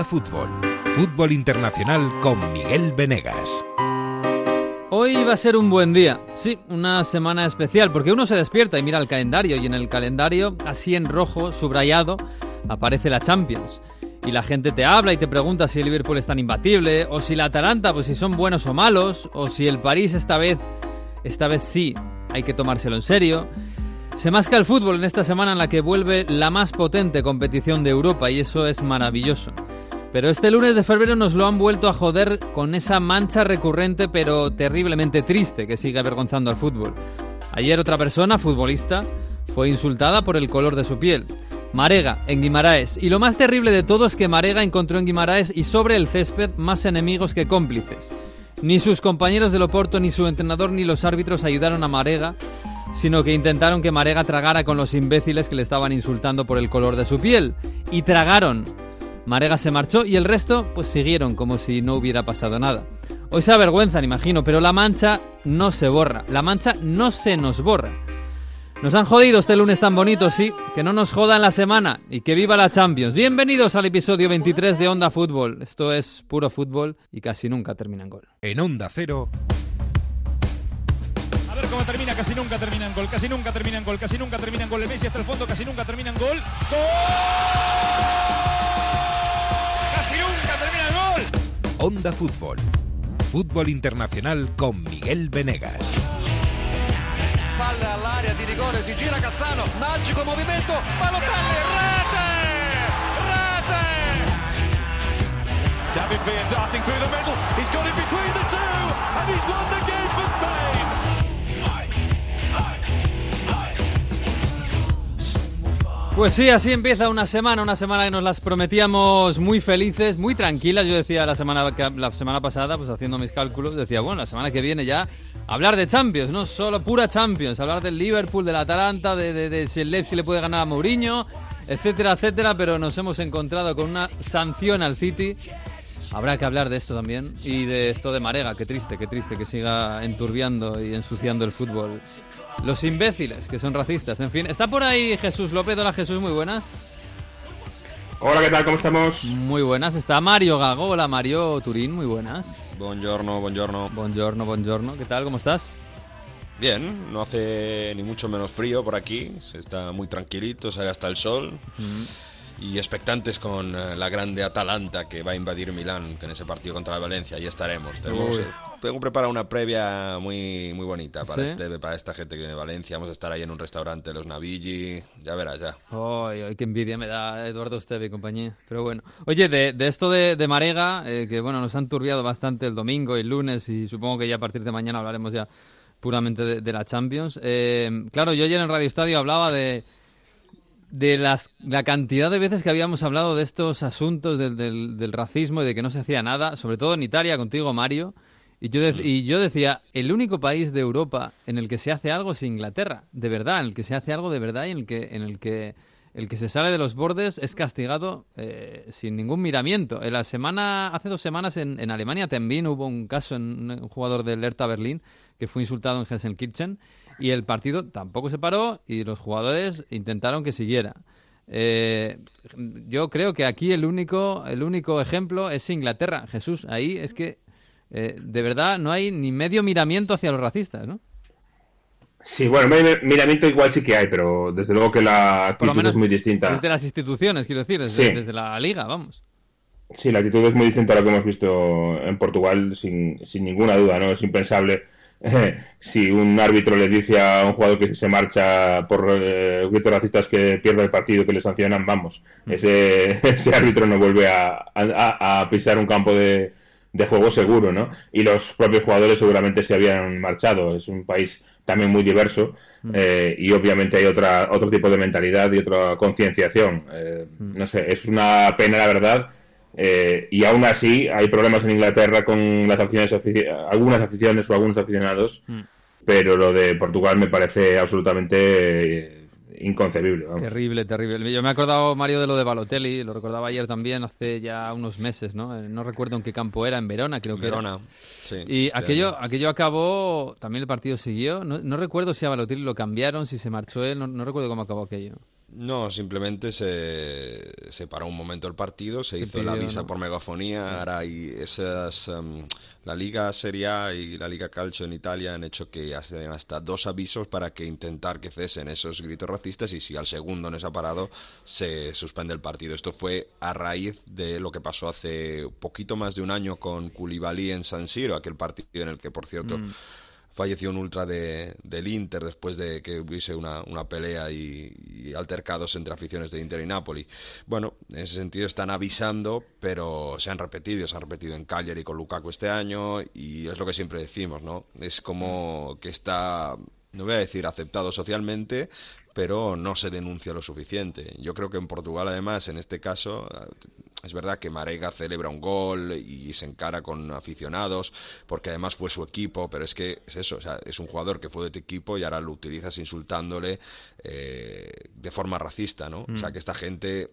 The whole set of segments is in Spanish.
Fútbol. Fútbol Internacional con Miguel Venegas. Hoy va a ser un buen día, sí, una semana especial, porque uno se despierta y mira el calendario y en el calendario, así en rojo, subrayado, aparece la Champions. Y la gente te habla y te pregunta si el Liverpool es tan imbatible, o si la Atalanta, pues si son buenos o malos, o si el París esta vez, esta vez sí, hay que tomárselo en serio. Se masca el fútbol en esta semana en la que vuelve la más potente competición de Europa y eso es maravilloso. Pero este lunes de febrero nos lo han vuelto a joder con esa mancha recurrente pero terriblemente triste que sigue avergonzando al fútbol. Ayer otra persona, futbolista, fue insultada por el color de su piel. Marega, en Guimaraes. Y lo más terrible de todo es que Marega encontró en Guimaraes y sobre el césped más enemigos que cómplices. Ni sus compañeros del Oporto, ni su entrenador, ni los árbitros ayudaron a Marega, sino que intentaron que Marega tragara con los imbéciles que le estaban insultando por el color de su piel. Y tragaron. Marega se marchó y el resto pues siguieron como si no hubiera pasado nada. Hoy se avergüenzan, imagino, pero la mancha no se borra. La mancha no se nos borra. Nos han jodido este lunes tan bonito, sí. Que no nos jodan la semana y que viva la Champions. Bienvenidos al episodio 23 de Onda Fútbol. Esto es puro fútbol y casi nunca termina en gol. En Onda Cero. A ver cómo termina, casi nunca termina en gol, casi nunca termina en gol, casi nunca termina en gol. El Messi hasta el fondo, casi nunca termina en gol. ¡Gol! Onda Fútbol. Fútbol Internacional con Miguel Venegas. Palla all'area di rigore, si gira Cassano, magico movimento, Balotelli, rete! Rete! David Villa darting through the middle. He's got it between the Pues sí, así empieza una semana, una semana que nos las prometíamos muy felices, muy tranquilas. Yo decía la semana, la semana pasada, pues haciendo mis cálculos, decía, bueno, la semana que viene ya hablar de Champions, no solo pura Champions, hablar del Liverpool, del Atalanta, de, de, de si el Leipzig le puede ganar a Mourinho, etcétera, etcétera, pero nos hemos encontrado con una sanción al City. Habrá que hablar de esto también y de esto de Marega, qué triste, qué triste que siga enturbiando y ensuciando el fútbol. Los imbéciles, que son racistas, en fin. Está por ahí Jesús López, hola Jesús, muy buenas. Hola, ¿qué tal? ¿Cómo estamos? Muy buenas, está Mario Gago, hola Mario Turín, muy buenas. Buongiorno, buongiorno. Buongiorno, buongiorno, ¿qué tal? ¿Cómo estás? Bien, no hace ni mucho menos frío por aquí, se está muy tranquilito, sale hasta el sol. Y expectantes con eh, la grande Atalanta que va a invadir Milán en ese partido contra la Valencia. Ahí estaremos. Tenemos, tengo preparado una previa muy, muy bonita para, ¿Sí? este, para esta gente que viene de Valencia. Vamos a estar ahí en un restaurante de los Navigli. Ya verás, ya. Ay, ay, qué envidia me da Eduardo Esteve y compañía. Pero bueno. Oye, de, de esto de, de Marega, eh, que bueno, nos han turbiado bastante el domingo y el lunes, y supongo que ya a partir de mañana hablaremos ya puramente de, de la Champions. Eh, claro, yo ayer en Radio Estadio hablaba de, de las, la cantidad de veces que habíamos hablado de estos asuntos del, del, del racismo y de que no se hacía nada, sobre todo en Italia, contigo, Mario. Y yo, y yo decía, el único país de Europa en el que se hace algo es Inglaterra, de verdad, en el que se hace algo de verdad y en el que, en el que el que se sale de los bordes es castigado eh, sin ningún miramiento. En la semana, hace dos semanas en, en Alemania también hubo un caso en un jugador del Hertha Berlín que fue insultado en Gelsenkirchen y el partido tampoco se paró y los jugadores intentaron que siguiera. Eh, yo creo que aquí el único, el único ejemplo es Inglaterra. Jesús, ahí es que eh, de verdad no hay ni medio miramiento hacia los racistas, ¿no? Sí, bueno, mi- miramiento igual sí que hay, pero desde luego que la Por actitud lo menos es muy distinta. desde las instituciones, quiero decir, desde, Sí. desde la liga, vamos. Sí, la actitud es muy distinta a lo que hemos visto en Portugal, sin, sin ninguna duda, ¿no? Es impensable eh, si un árbitro le dice a un jugador que se marcha por eh, gritos racistas que pierde el partido, que le sancionan, vamos, Mm. ese, ese árbitro no vuelve a, a- a pisar un campo de, de juego seguro, ¿no? Y los propios jugadores seguramente se habían marchado. Es un país también muy diverso eh, y obviamente hay otra, otro tipo de mentalidad y otra concienciación. Eh, No sé, es una pena, la verdad. eh, y aún así hay problemas en Inglaterra con las aficiones, afici- algunas aficiones o algunos aficionados, pero lo de Portugal me parece absolutamente inconcebible. vamos. Terrible, terrible. Yo me he acordado, Mario, de lo de Balotelli, lo recordaba ayer también, hace ya unos meses, ¿no? Eh, No recuerdo en qué campo era, en Verona, creo que era. Verona. Sí, Y este aquello, aquello acabó, también el partido siguió. No, no recuerdo si a Balotelli lo cambiaron, si se marchó él, no, no recuerdo cómo acabó aquello. No, simplemente se, se paró un momento el partido, se, hizo la visa por megafonía, ahora hay esas... Em, la Liga Serie A y la Liga Calcio en Italia han hecho que hacen hasta dos avisos para que intentar que cesen esos gritos racistas y si al segundo no se ha parado, se suspende el partido. Esto fue a raíz de lo que pasó hace poquito más de un año con Koulibaly en San Siro, aquel partido en el que, por cierto... Mm falleció un ultra de, del Inter después de que hubiese una, una pelea y, altercados entre aficiones de Inter y Napoli. Bueno, en ese sentido están avisando, pero se han repetido, se han repetido en Cagliari con Lukaku este año y es lo que siempre decimos, ¿no? Es como que está no voy a decir aceptado socialmente, pero no se denuncia lo suficiente. Yo creo que en Portugal, además, en este caso, es verdad que Marega celebra un gol y se encara con aficionados, porque además fue su equipo, pero es que es eso, o sea, es un jugador que fue de tu equipo y ahora lo utilizas insultándole eh, de forma racista, ¿no? O sea, mm. que esta gente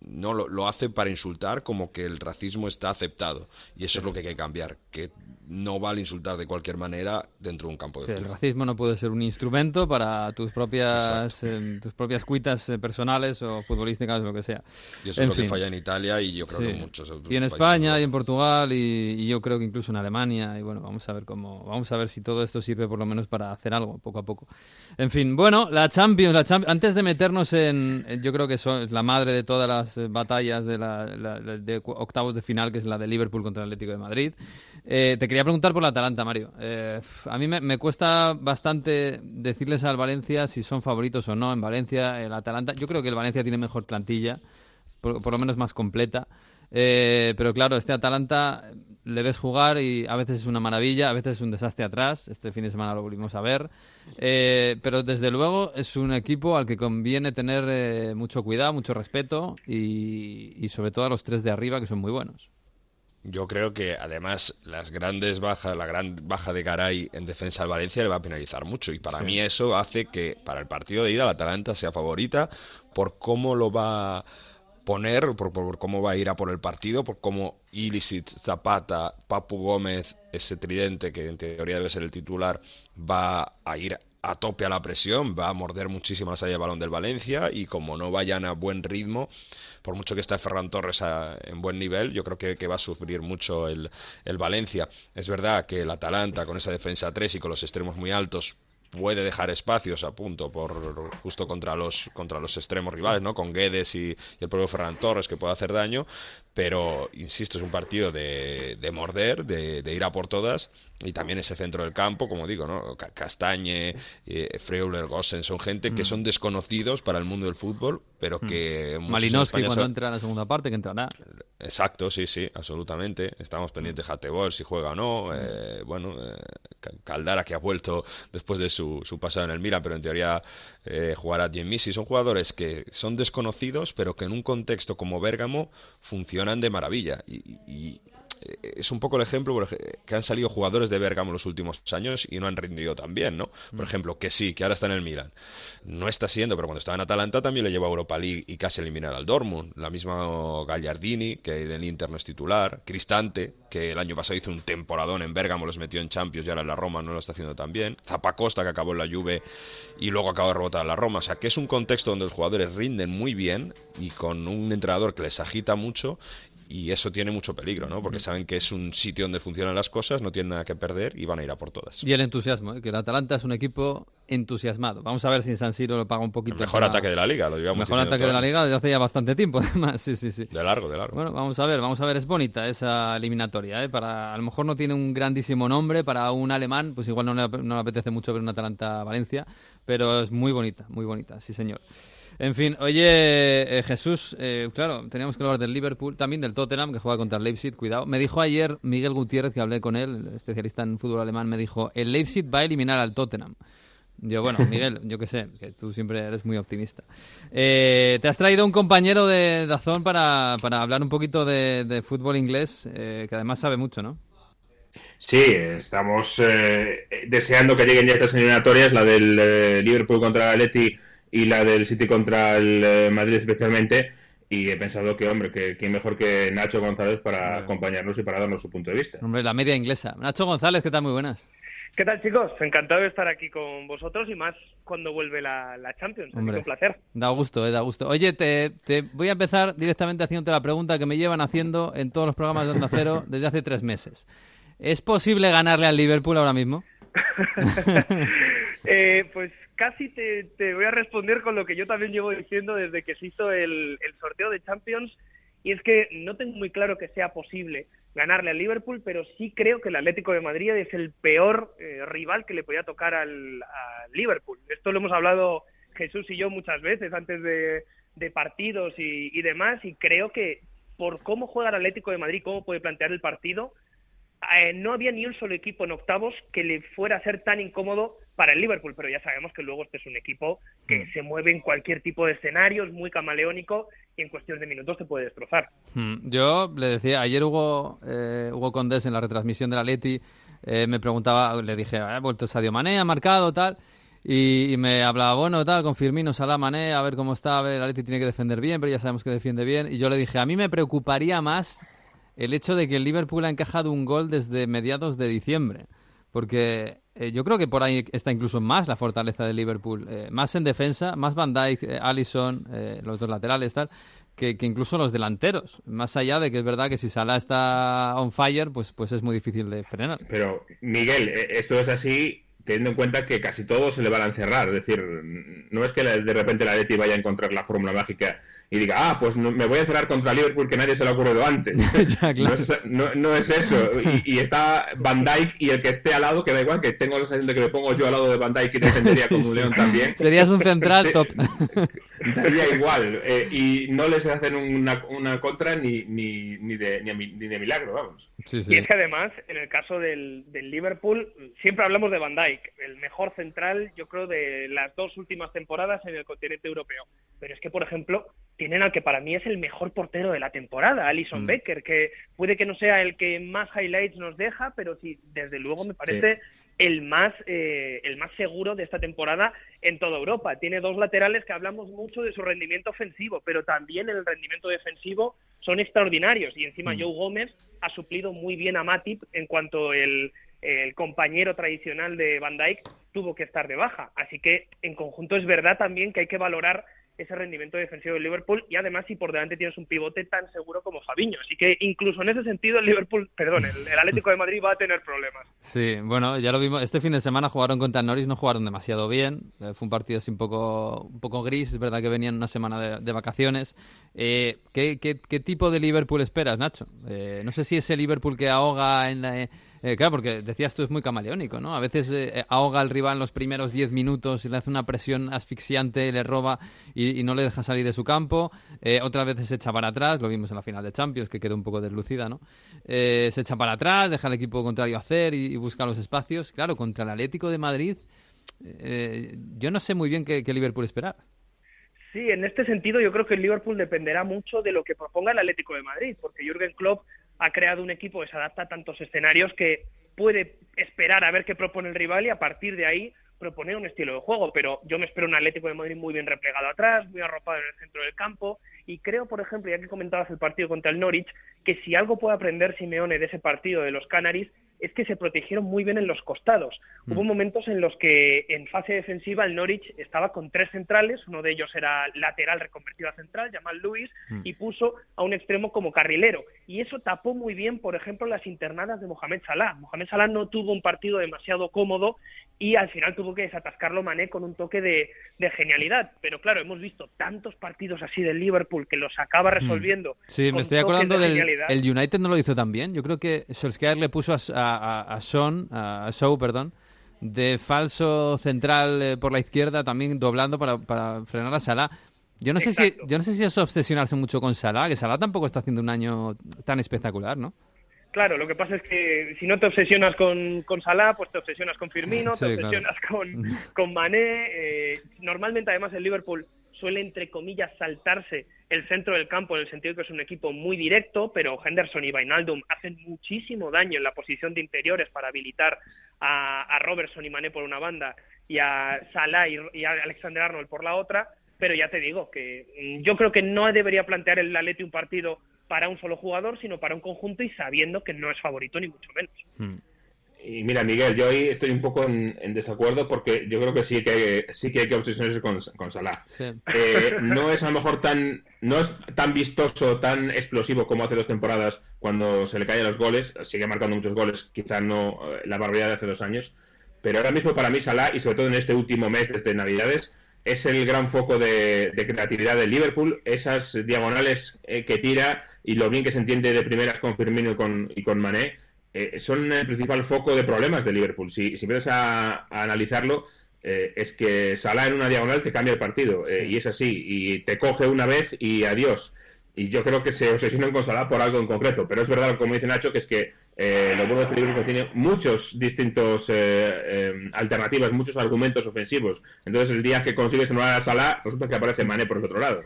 no lo, lo, hace para insultar como que el racismo está aceptado y eso es lo que hay que cambiar que no vale insultar de cualquier manera dentro de un campo de fútbol. El racismo no puede ser un instrumento para tus propias eh, tus propias cuitas eh, personales o futbolísticas o lo que sea. Y eso es lo que falla en Italia y yo creo que muchos Y en España y en Portugal y, yo creo que incluso en Alemania y bueno, vamos a ver cómo vamos a ver si todo esto sirve por lo menos para hacer algo poco a poco. En fin, bueno, la Champions, la Champions antes de meternos en yo creo que es la madre de todas las eh, batallas de, la, de octavos de final que es la de Liverpool contra el Atlético de Madrid. te quería preguntar por la Atalanta, Mario. Eh, a mí me, cuesta bastante decirles al Valencia si son favoritos o no. En Valencia, el Atalanta, yo creo que el Valencia tiene mejor plantilla, por, lo menos más completa. Eh, pero claro, este Atalanta le ves jugar y a veces es una maravilla, a veces es un desastre atrás. Este fin de semana lo volvimos a ver. Eh, pero desde luego es un equipo al que conviene tener mucho cuidado, mucho respeto y, y sobre todo a los tres de arriba que son muy buenos. Yo creo que además las grandes bajas, la gran baja de Garay en defensa al Valencia le va a penalizar mucho. Y para mí eso hace que para el partido de ida la Atalanta sea favorita por cómo lo va a poner, por, por, cómo va a ir a por el partido, por cómo Illicit, Zapata, Papu Gómez, ese tridente que en teoría debe ser el titular, va a ir a tope a la presión, va a morder muchísimo la salida de balón del Valencia y como no vayan a buen ritmo, por mucho que esté Ferran Torres en buen nivel, yo creo que, va a sufrir mucho el, el, Valencia. Es verdad que el Atalanta con esa defensa 3 y con los extremos muy altos puede dejar espacios a punto por justo contra los contra los extremos rivales, ¿no? Con Guedes y, el propio Ferran Torres que puede hacer daño, pero insisto, es un partido de, de morder, de, de, ir a por todas y también ese centro del campo, como digo, ¿no? Castañe, eh, Freuler, Gossen, son gente que mm. son desconocidos para el mundo del fútbol, pero mm. que... Malinowski cuando entra en la segunda parte, que entrará. Exacto, sí, sí, absolutamente. Estamos pendientes de Hatebol, si juega o no. Mm. Eh, bueno, eh, Caldara, que ha vuelto después de su, su pasado en el Mira, pero en teoría eh, jugará Missy. Son jugadores que son desconocidos, pero que en un contexto como Bérgamo funcionan de maravilla. y eh, es un poco el ejemplo que han salido jugadores de Bergamo los últimos años y no han rendido tan bien, ¿no? Por mm. ejemplo, que sí, que ahora está en el Milan. No está siendo, pero cuando estaba en Atalanta también le llevó a Europa League y casi eliminar al Dortmund. La misma Gagliardini, que en el Inter no es titular. Cristante, que el año pasado hizo un temporadón en Bergamo, los metió en Champions y ahora en la Roma no lo está haciendo tan bien. Zapacosta, que acabó en la Juve y luego acabó de rebotar en la Roma. O sea, que es un contexto donde los jugadores rinden muy bien y con un entrenador que les agita mucho y eso tiene mucho peligro, ¿no? Porque saben que es un sitio donde funcionan las cosas, no tienen nada que perder y van a ir a por todas. Y el entusiasmo, ¿eh? que el Atalanta es un equipo entusiasmado. Vamos a ver si en San Siro lo paga un poquito. El mejor ataque de la liga, lo digamos. Mejor ataque de la liga desde hace ya bastante tiempo, además. Sí, sí, sí. De largo, de largo. Bueno, vamos a ver, vamos a ver. Es bonita esa eliminatoria, ¿eh? Para, a lo mejor no tiene un grandísimo nombre para un alemán, pues igual no le, no le apetece mucho ver un Atalanta-Valencia, pero es muy bonita, muy bonita, sí señor. En fin, oye, eh, Jesús, eh, claro, teníamos que hablar del Liverpool, también del Tottenham, que juega contra el Leipzig, cuidado. Me dijo ayer Miguel Gutiérrez, que hablé con él, especialista en fútbol alemán, me dijo, el Leipzig va a eliminar al Tottenham. Yo, bueno, Miguel, yo qué sé, que tú siempre eres muy optimista. Eh, te has traído un compañero de Dazón para, para hablar un poquito de, fútbol inglés, que además sabe mucho, ¿no? Sí, estamos deseando que lleguen ya estas eliminatorias, la del Liverpool contra el Atleti y la del City contra el eh, Madrid especialmente. Y he pensado que, hombre, que quién mejor que Nacho González para acompañarnos y para darnos su punto de vista. Hombre, la media inglesa. Nacho González, ¿qué tal? Muy buenas. ¿Qué tal, chicos? Encantado de estar aquí con vosotros y más cuando vuelve la, Champions. Hombre, un placer. Da gusto, eh, da gusto. Oye, te, te, voy a empezar directamente haciéndote la pregunta que me llevan haciendo en todos los programas de Onda Cero desde hace tres meses. ¿Es posible ganarle al Liverpool ahora mismo? eh, pues casi te, te, voy a responder con lo que yo también llevo diciendo desde que se hizo el, sorteo de Champions y es que no tengo muy claro que sea posible ganarle al Liverpool, pero sí creo que el Atlético de Madrid es el peor eh, rival que le podía tocar al, Liverpool. Esto lo hemos hablado Jesús y yo muchas veces antes de, partidos y, demás, y creo que por cómo juega el Atlético de Madrid, cómo puede plantear el partido, eh, no había ni un solo equipo en octavos que le fuera a ser tan incómodo para el Liverpool, pero ya sabemos que luego este es un equipo que mm. se mueve en cualquier tipo de escenario, es muy camaleónico y en cuestión de minutos te puede destrozar. Mm. Yo le decía, ayer Hugo, eh, Hugo Condés en la retransmisión de la Leti eh, me preguntaba, le dije, ha vuelto Sadio Mané, ha marcado, tal, y, me hablaba, bueno, tal, con Firmino, Salah, Mané, a ver cómo está, a ver, el Atleti tiene que defender bien, pero ya sabemos que defiende bien, y yo le dije, a mí me preocuparía más el hecho de que el Liverpool ha encajado un gol desde mediados de diciembre. Porque eh, yo creo que por ahí está incluso más la fortaleza del Liverpool. Eh, más en defensa, más Van Dijk, eh, Allison, los dos laterales, tal, que, incluso los delanteros. Más allá de que es verdad que si Salah está on fire, pues, pues es muy difícil de frenar. Pero, Miguel, esto es así teniendo en cuenta que casi todo se le va a encerrar. Es decir, no es que de repente la Leti vaya a encontrar la fórmula mágica y diga, ah, pues me voy a encerrar contra Liverpool que nadie se le ha ocurrido antes. no, es, eso. Y, está Van Dyke y el que esté al lado, que da igual, que tengo la sensación de que me pongo yo al lado de Van Dyke y defendería como un león también. Serías un central top. Daría igual. Eh, y no les hacen una, una contra ni, ni, ni, de, ni, de milagro, vamos. Y es que además, en el caso del, del Liverpool, siempre hablamos de Van Dyke, el mejor central, yo creo, de las dos últimas temporadas en el continente europeo. Pero es que, por ejemplo, tienen al que para mí es el mejor portero de la temporada, Alison mm. Becker, que puede que no sea el que más highlights nos deja, pero sí, desde luego me parece el más eh, el más seguro de esta temporada en toda Europa. Tiene dos laterales que hablamos mucho de su rendimiento ofensivo, pero también el rendimiento defensivo son extraordinarios y encima mm. Joe Gómez ha suplido muy bien a Matip en cuanto el, el compañero tradicional de Van Dijk tuvo que estar de baja. Así que en conjunto es verdad también que hay que valorar ese rendimiento defensivo del Liverpool y además si por delante tienes un pivote tan seguro como Fabiño. Así que incluso en ese sentido el Liverpool, perdón, el, Atlético de Madrid va a tener problemas. Sí, bueno, ya lo vimos. Este fin de semana jugaron contra el Norris, no jugaron demasiado bien. Eh, fue un partido así un poco, un poco gris, es verdad que venían una semana de, vacaciones. Eh, ¿qué, qué, tipo de Liverpool esperas, Nacho? Eh, no sé si ese Liverpool que ahoga en la eh, claro, porque decías tú es muy camaleónico, ¿no? A veces eh, ahoga al rival los primeros 10 minutos y le hace una presión asfixiante, le roba y, no le deja salir de su campo. Eh, otras veces se echa para atrás, lo vimos en la final de Champions, que quedó un poco deslucida, ¿no? se echa para atrás, deja al equipo contrario hacer y, busca los espacios. Claro, contra el Atlético de Madrid, yo no sé muy bien qué, qué Liverpool esperar. Sí, en este sentido yo creo que el Liverpool dependerá mucho de lo que proponga el Atlético de Madrid, porque Jürgen Klopp ha creado un equipo que se adapta a tantos escenarios que puede esperar a ver qué propone el rival y a partir de ahí proponer un estilo de juego, pero yo me espero un Atlético de Madrid muy bien replegado atrás, muy arropado en el centro del campo, y creo, por ejemplo, ya que comentabas el partido contra el Norwich, que si algo puede aprender Simeone de ese partido de los Canaries es que se protegieron muy bien en los costados. Mm. Hubo momentos en los que en fase defensiva el Norwich estaba con tres centrales, uno de ellos era lateral reconvertido a central, Jamal Lewis, mm. y puso a un extremo como carrilero. Y eso tapó muy bien, por ejemplo, las internadas de Mohamed Salah. Mohamed Salah no tuvo un partido demasiado cómodo y al final tuvo que desatascarlo Mané con un toque de, genialidad. Pero claro, hemos visto tantos partidos así del Liverpool que los acaba mm. resolviendo. Sí, me estoy acordando del el United no lo hizo tan bien. Yo creo que Solskjaer le puso a a, Sean, a Shaw, perdón, de falso central eh, por la izquierda, también doblando para, para frenar a Salah. Yo no, sé si, yo no sé si es obsesionarse mucho con Salah, que Salah tampoco está haciendo un año tan espectacular, ¿no? Claro, lo que pasa es que si no te obsesionas con, con Salah, pues te obsesionas con Firmino, te obsesionas con, con Mané. Eh, normalmente, además, el Liverpool suele, entre comillas, saltarse el centro del campo en el sentido de que es un equipo muy directo, pero Henderson y Vainaldum hacen muchísimo daño en la posición de interiores para habilitar a, Robertson y Mané por una banda y a Salah y, a Alexander Arnold por la otra, pero ya te digo que mm, yo creo que no debería plantear el Atleti un partido para un solo jugador, sino para un conjunto y sabiendo que no es favorito ni mucho menos. Hmm. Y mira, Miguel, yo ahí estoy un poco en, desacuerdo porque yo creo que sí que sí que hay que obsesionarse con, con Salah. Eh, no es a lo mejor tan no es tan vistoso, tan explosivo como hace dos temporadas cuando se le caen los goles. Sigue marcando muchos goles, quizás no eh, la barbaridad de hace dos años. Pero ahora mismo para mí Salah, y sobre todo en este último mes desde Navidades, es el gran foco de, creatividad del Liverpool. Esas diagonales eh, que tira y lo bien que se entiende de primeras con Firmino y con, y con Mané eh, son el principal foco de problemas de Liverpool. Si, si empiezas a, analizarlo, eh, es que Salah en una diagonal te cambia el partido. Eh, y es así. Y te coge una vez y adiós. Y yo creo que se obsesionan con Salah por algo en concreto. Pero es verdad, como dice Nacho, que es que eh, lo bueno de este libro que tiene muchos distintos eh, em, alternativas, muchos argumentos ofensivos. Entonces, el día que consigues anular a Salah, resulta que aparece Mané por el otro lado.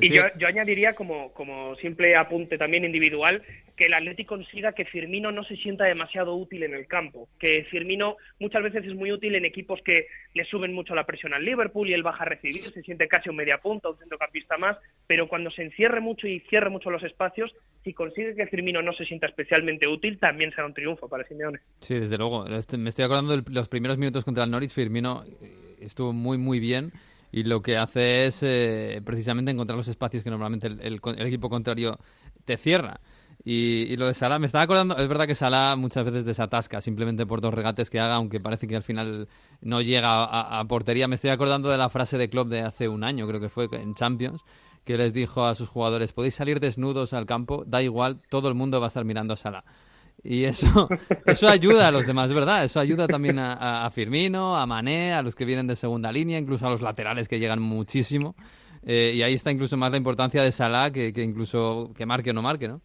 y Yo, yo, añadiría, como, como simple apunte también individual, que el Atlético consiga que Firmino no se sienta demasiado útil en el campo. Que Firmino muchas veces es muy útil en equipos que le suben mucho la presión al Liverpool y él baja a recibir, se siente casi un media punta, un centrocampista más, pero cuando se encierre mucho y cierre mucho los espacios, si consigue que Firmino no se sienta especialmente útil, también será un triunfo para Simeone. Sí, desde luego. Este, me estoy acordando de los primeros minutos contra el Norwich. Firmino eh, estuvo muy, muy bien. Y lo que hace es eh, precisamente encontrar los espacios que normalmente el, equipo contrario te cierra. Y, lo de Salah, me estaba acordando, es verdad que Salah muchas veces desatasca simplemente por dos regates que haga, aunque parece que al final no llega a, portería. Me estoy acordando de la frase de Klopp de hace un año, creo que fue en Champions, que les dijo a sus jugadores, podéis salir desnudos al campo, da igual, todo el mundo va a estar mirando a Sala. Y eso, eso ayuda a los demás, ¿verdad? Eso ayuda también a, Firmino, a Mané, a los que vienen de segunda línea, incluso a los laterales que llegan muchísimo. Eh, y ahí está incluso más la importancia de Salah que incluso que marque o no marque, ¿no?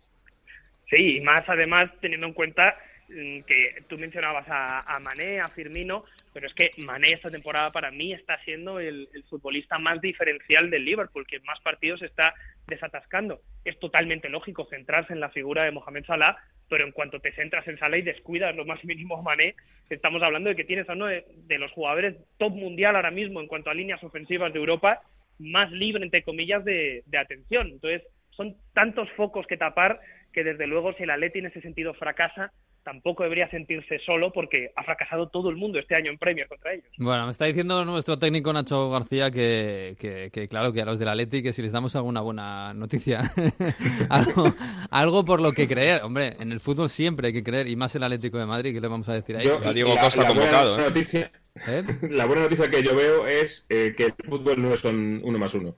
Sí, y más además teniendo en cuenta Mm, que tú mencionabas a, Mané, a Firmino, pero es que Mané esta temporada para mí está siendo el, futbolista más diferencial del Liverpool, que más partidos está desatascando. Es totalmente lógico centrarse en la figura de Mohamed Salah, pero en cuanto te centras en Salah y descuidas lo más mínimo a Mané, estamos hablando de que tienes a uno de, los jugadores top mundial ahora mismo en cuanto a líneas ofensivas de Europa, más libre, entre comillas, de, de atención. Entonces, son tantos focos que tapar que desde luego si el Atleti en ese sentido fracasa, tampoco debería sentirse solo porque ha fracasado todo el mundo este año en Premier contra ellos. Bueno, me está diciendo nuestro técnico Nacho García que, que, claro, que a los del Atleti que si les damos alguna buena noticia, algo, por lo que creer. Hombre, en el fútbol siempre hay que creer, y más el Atlético de Madrid, ¿qué le vamos a decir ahí? Yo, Diego Costa convocado. ¿eh? ¿Eh? La buena noticia que yo veo es eh, que el fútbol no es uno más uno.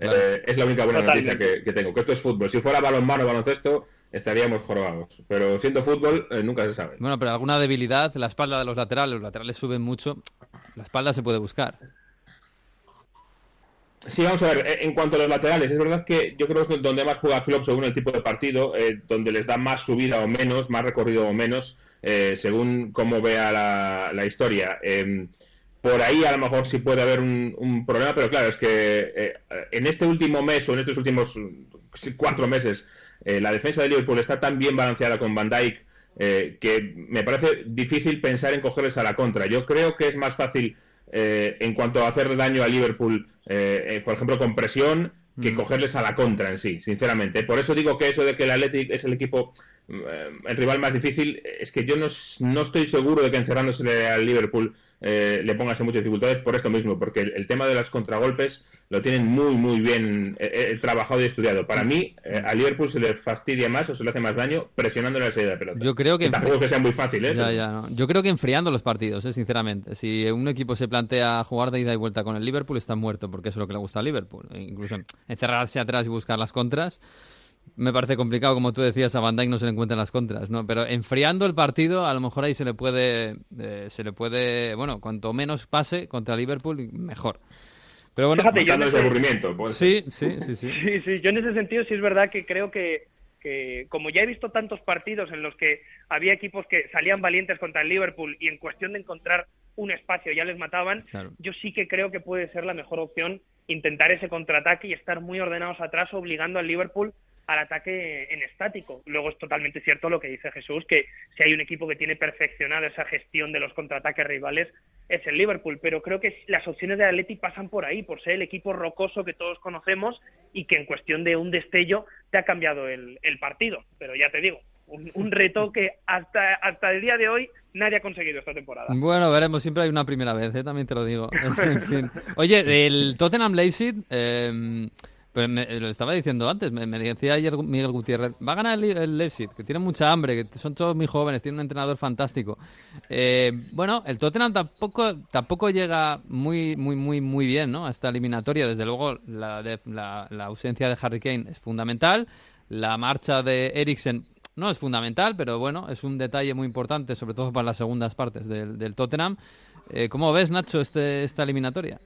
Eh, es la única buena noticia que, tengo, que esto es fútbol. Si fuera balonmano o baloncesto, estaríamos jorobados. Pero siendo fútbol, eh, nunca se sabe. Bueno, pero alguna debilidad, la espalda de los laterales, los laterales suben mucho, la espalda se puede buscar. Sí, vamos a ver, eh, en cuanto a los laterales, es verdad que yo creo que es donde más juega Klopp según el tipo de partido, donde les da más subida o menos, más recorrido o menos, según cómo vea la, la historia. Por ahí a lo mejor sí puede haber un, problema, pero claro, es que eh, en este último mes o en estos últimos cuatro meses, eh, la defensa de Liverpool está tan bien balanceada con Van Dijk eh, que me parece difícil pensar en cogerles a la contra. Yo creo que es más fácil en cuanto a hacer daño a Liverpool, por ejemplo, con presión, que mm. cogerles a la contra en sí, sinceramente. Por eso digo que eso de que el Athletic es el equipo el rival más difícil, es que yo no, no estoy seguro de que encerrándose al Liverpool eh, le pongas en muchas dificultades por esto mismo, porque el, tema de los contragolpes lo tienen muy, muy bien eh, eh, trabajado y estudiado. Para mí, a Liverpool se le fastidia más o se le hace más daño presionando la salida de pelota. Yo creo que, tampoco que sea muy fácil, ¿eh? Yo creo que enfriando los partidos, sinceramente. Si un equipo se plantea jugar de ida y vuelta con el Liverpool, está muerto, porque eso es lo que le gusta a Liverpool. E incluso encerrarse atrás y buscar las contras me parece complicado, como tú decías, a Van Dijk no se le encuentran las contras, ¿no? Pero enfriando el partido, a lo mejor ahí se le puede, eh, se le puede, bueno, cuanto menos pase contra Liverpool, mejor. Pero bueno, Fíjate, yo aburrimiento. Pues. Sí, sí, sí, sí, sí. Sí, yo en ese sentido sí es verdad que creo que, que, como ya he visto tantos partidos en los que había equipos que salían valientes contra el Liverpool y en cuestión de encontrar un espacio ya les mataban, yo sí que creo que puede ser la mejor opción intentar ese contraataque y estar muy ordenados atrás, obligando al Liverpool al ataque en estático. Luego es totalmente cierto lo que dice Jesús, que si hay un equipo que tiene perfeccionada esa gestión de los contraataques rivales es el Liverpool, pero creo que las opciones de Atleti pasan por ahí, por ser el equipo rocoso que todos conocemos y que en cuestión de un destello te ha cambiado el, partido. Pero ya te digo, un, reto que hasta, hasta el día de hoy nadie ha conseguido esta temporada. Bueno, veremos, siempre hay una primera vez, ¿eh? también te lo digo. Oye, el Tottenham Leipzig, eh, pues me- lo estaba diciendo antes, me, me decía ayer Miguel Gutiérrez, va a ganar el, el Leipzig, que tiene mucha hambre, que son todos muy jóvenes, tiene un entrenador fantástico. Eh, bueno, el Tottenham tampoco tampoco llega muy muy muy muy bien, ¿no? A esta eliminatoria, desde luego la, de- la ausencia de Harry Kane es fundamental, la marcha de Eriksen no es fundamental, pero bueno, es un detalle muy importante, sobre todo para las segundas partes del, del Tottenham. Eh, ¿Cómo ves, Nacho, este, esta eliminatoria?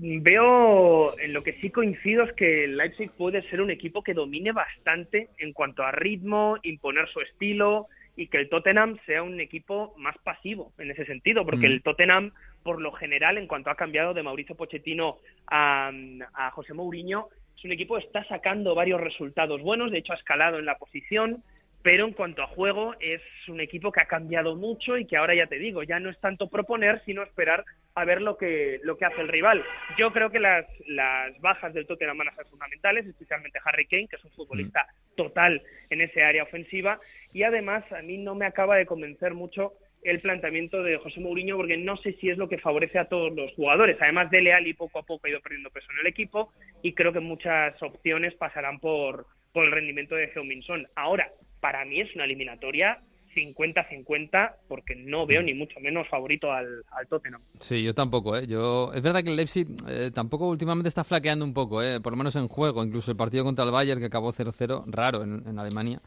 Veo, en lo que sí coincido es que el Leipzig puede ser un equipo que domine bastante en cuanto a ritmo, imponer su estilo y que el Tottenham sea un equipo más pasivo en ese sentido, porque Mm. el Tottenham, por lo general, en cuanto ha cambiado de Mauricio Pochettino a, a José Mourinho, es un equipo que está sacando varios resultados buenos, de hecho ha escalado en la posición, pero en cuanto a juego es un equipo que ha cambiado mucho y que ahora ya te digo, ya no es tanto proponer, sino esperar a ver lo que, lo que hace el rival. Yo creo que las, las bajas del Tottenham van a ser fundamentales, especialmente Harry Kane, que es un futbolista total en ese área ofensiva, y además a mí no me acaba de convencer mucho el planteamiento de José Mourinho porque no sé si es lo que favorece a todos los jugadores. Además de Leal y poco a poco ha ido perdiendo peso en el equipo y creo que muchas opciones pasarán por, por el rendimiento de Heung-Min Son. Ahora, para mí es una eliminatoria 50-50 porque no veo ni mucho menos favorito al, al Tottenham. Sí, yo tampoco, ¿eh? Yo, es verdad que el Leipzig eh, tampoco últimamente está flaqueando un poco, ¿eh? Por lo menos en juego, incluso el partido contra el Bayern que acabó 0-0, raro en, en Alemania.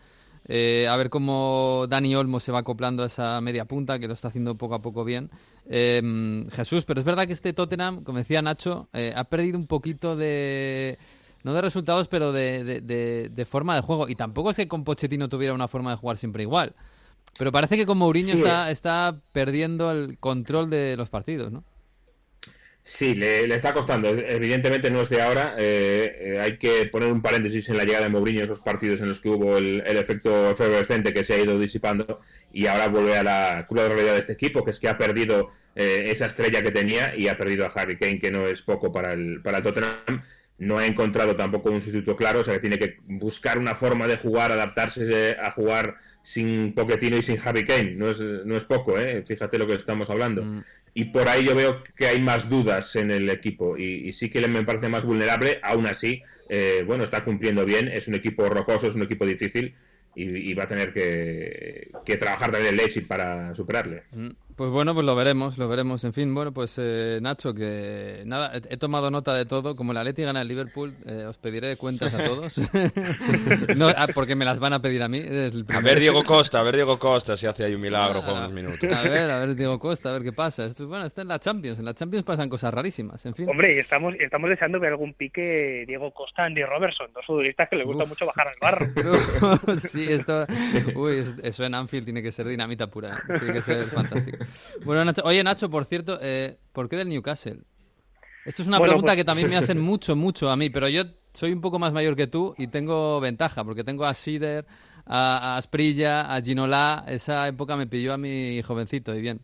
Eh, a ver cómo Dani Olmo se va acoplando a esa media punta, que lo está haciendo poco a poco bien. Eh, Jesús, pero es verdad que este Tottenham, como decía Nacho, eh, ha perdido un poquito de... No de resultados, pero de, de- de- de forma de juego. Y tampoco es que con Pochettino tuviera una forma de jugar siempre igual. Pero parece que con Mourinho Sí. está, está perdiendo el control de los partidos, ¿no? Sí, le, le está costando. Evidentemente no es de ahora. Eh, eh, hay que poner un paréntesis en la llegada de Mourinho, esos partidos en los que hubo el, el efecto efervescente que se ha ido disipando y ahora vuelve a la cruda realidad de este equipo, que es que ha perdido eh, esa estrella que tenía y ha perdido a Harry Kane, que no es poco para el, para el Tottenham. No ha encontrado tampoco un sustituto claro, o sea que tiene que buscar una forma de jugar, adaptarse eh, a jugar sin Pochettino y sin Harry Kane. No es, no es poco, ¿eh? fíjate lo que estamos hablando. Y por ahí yo veo que hay más dudas en el equipo y, y sí que me parece más vulnerable. Aún así, eh, bueno, está cumpliendo bien. Es un equipo rocoso, es un equipo difícil y, y va a tener que, que trabajar también el Leipzig para superarle. Mm, Pues bueno, pues lo veremos, lo veremos. En fin, bueno, pues eh, Nacho, que nada, he, he tomado nota de todo. Como el Atleti gana el Liverpool, eh, os pediré cuentas a todos. no, ah, porque me las van a pedir a mí. el A ver Diego Costa, a ver Diego Costa si hace ahí un milagro Ah, con unos minutos. A ver, a ver, Diego Costa, a ver qué pasa. Esto, bueno, está en la Champions. En la Champions pasan cosas rarísimas. En fin. Hombre, y estamos, y estamos deseando ver algún pique Diego Costa, Andy Robertson, dos futbolistas que les gusta Uf. mucho bajar al barro. sí, esto. Uy, es- eso en Anfield tiene que ser dinamita pura. Tiene que ser fantástico. Bueno, Nacho, oye, Nacho, por cierto, eh, ¿por qué del Newcastle? Esto es una Bueno, pregunta pues- que también me hacen mucho, mucho a mí, pero yo soy un poco más mayor que tú y tengo ventaja, porque tengo a Sider, a, a Asprilla, a Ginola. Esa época me pilló a mi jovencito y bien.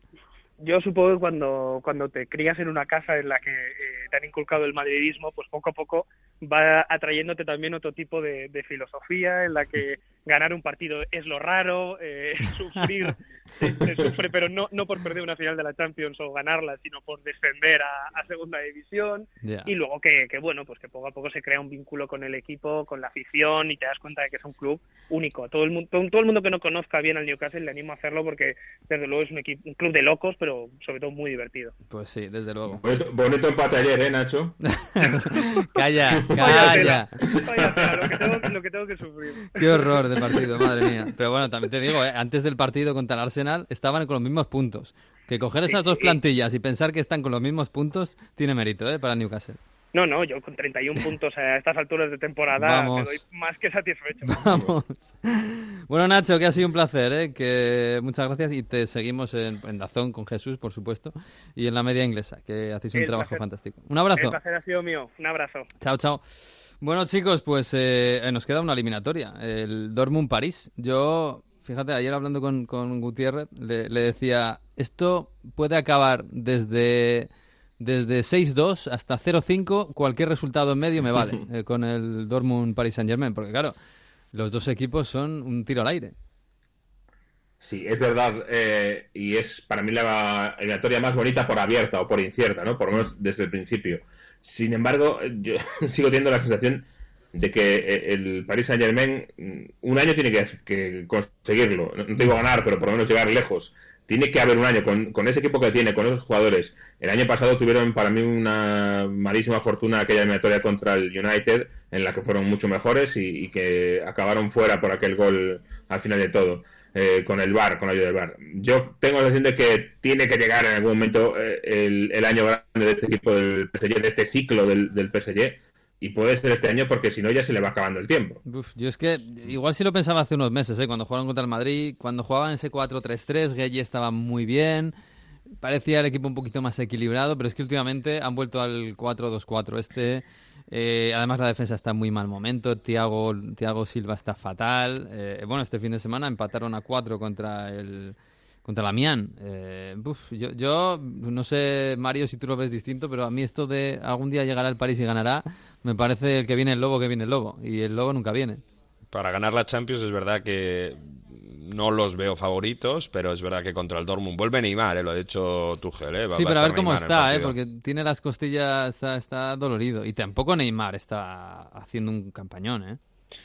Yo supongo que cuando, cuando te crías en una casa en la que eh, te han inculcado el madridismo, pues poco a poco va atrayéndote también otro tipo de, de filosofía en la que ganar un partido es lo raro, eh, sufrir se, se sufre, pero no, no por perder una final de la Champions o ganarla, sino por descender a, a segunda división. Y luego que, que, bueno, pues que poco a poco se crea un vínculo con el equipo, con la afición y te das cuenta de que es un club único. A todo el mundo, todo el mundo que no conozca bien al Newcastle le animo a hacerlo porque desde luego es un, equipo, un club de locos, pero sobre todo muy divertido. Pues sí, desde luego. Bonito, bonito empate ayer, ¿eh, Nacho? Calla, Vaya calla. tela, vaya tela, lo, que tengo, lo que tengo que sufrir. Qué horror de partido, madre mía. Pero bueno, también te digo, ¿eh? antes del partido contra el Arsenal estaban con los mismos puntos. Que coger esas dos plantillas y pensar que están con los mismos puntos tiene mérito ¿eh? para el Newcastle. No, no, yo con 31 puntos a estas alturas de temporada Vamos. me doy más que satisfecho. Vamos. Bueno, Nacho, que ha sido un placer, ¿eh? que muchas gracias y te seguimos en, en Dazón con Jesús, por supuesto, y en la media inglesa, que hacéis un El trabajo placer. fantástico. Un abrazo. El placer ha sido mío. Un abrazo. Chao, chao. Bueno, chicos, pues eh, eh, nos queda una eliminatoria, el Dortmund-París. Yo, fíjate, ayer hablando con, con Gutiérrez, le, le decía, esto puede acabar desde, desde 6-2 hasta 0-5, cualquier resultado en medio me vale, eh, con el Dortmund-París Saint-Germain, porque claro, Los dos equipos son un tiro al aire. Sí, es verdad, eh, y es para mí la eliminatoria más bonita por abierta o por incierta, ¿no? Por lo menos desde el principio. Sin embargo, yo sigo teniendo la sensación de que eh, el Paris Saint Germain mm, un año tiene que, conseguirlo. No te digo ganar, pero por lo menos llegar lejos. Tiene que haber un año con, con, ese equipo que tiene, con esos jugadores. El año pasado tuvieron para mí una malísima fortuna aquella eliminatoria contra el United, en la que fueron mucho mejores y, y que acabaron fuera por aquel gol al final de todo. Eh, con el VAR, con la ayuda del VAR. Yo tengo la sensación de que tiene que llegar en algún momento eh, el, año grande de este equipo del PSG, de este ciclo del, del PSG, y puede ser este año porque si no ya se le va acabando el tiempo. yo es que igual sí lo pensaba hace unos meses, ¿eh? cuando jugaron contra el Madrid, cuando jugaban ese 4-3-3, Gueye estaba muy bien, parecía el equipo un poquito más equilibrado, pero es que últimamente han vuelto al 4-2-4 este eh, además, la defensa está en muy mal momento. Thiago, Thiago Silva está fatal. Eh, bueno, este fin de semana empataron a cuatro contra el contra la Mian. Eh, yo, yo, no sé, Mario, si tú lo ves distinto, pero a mí esto de algún día llegará el París y ganará, me parece el que viene el lobo, que viene el lobo. Y el lobo nunca viene. Para ganar la Champions es verdad que no los veo favoritos, pero es verdad que contra el Dortmund vuelve Neymar, ¿eh? lo ha dicho Tuchel. ¿eh? sí, pero a ver cómo está, ¿eh? porque tiene las costillas, está, dolorido. Y tampoco Neymar está haciendo un campañón. ¿eh?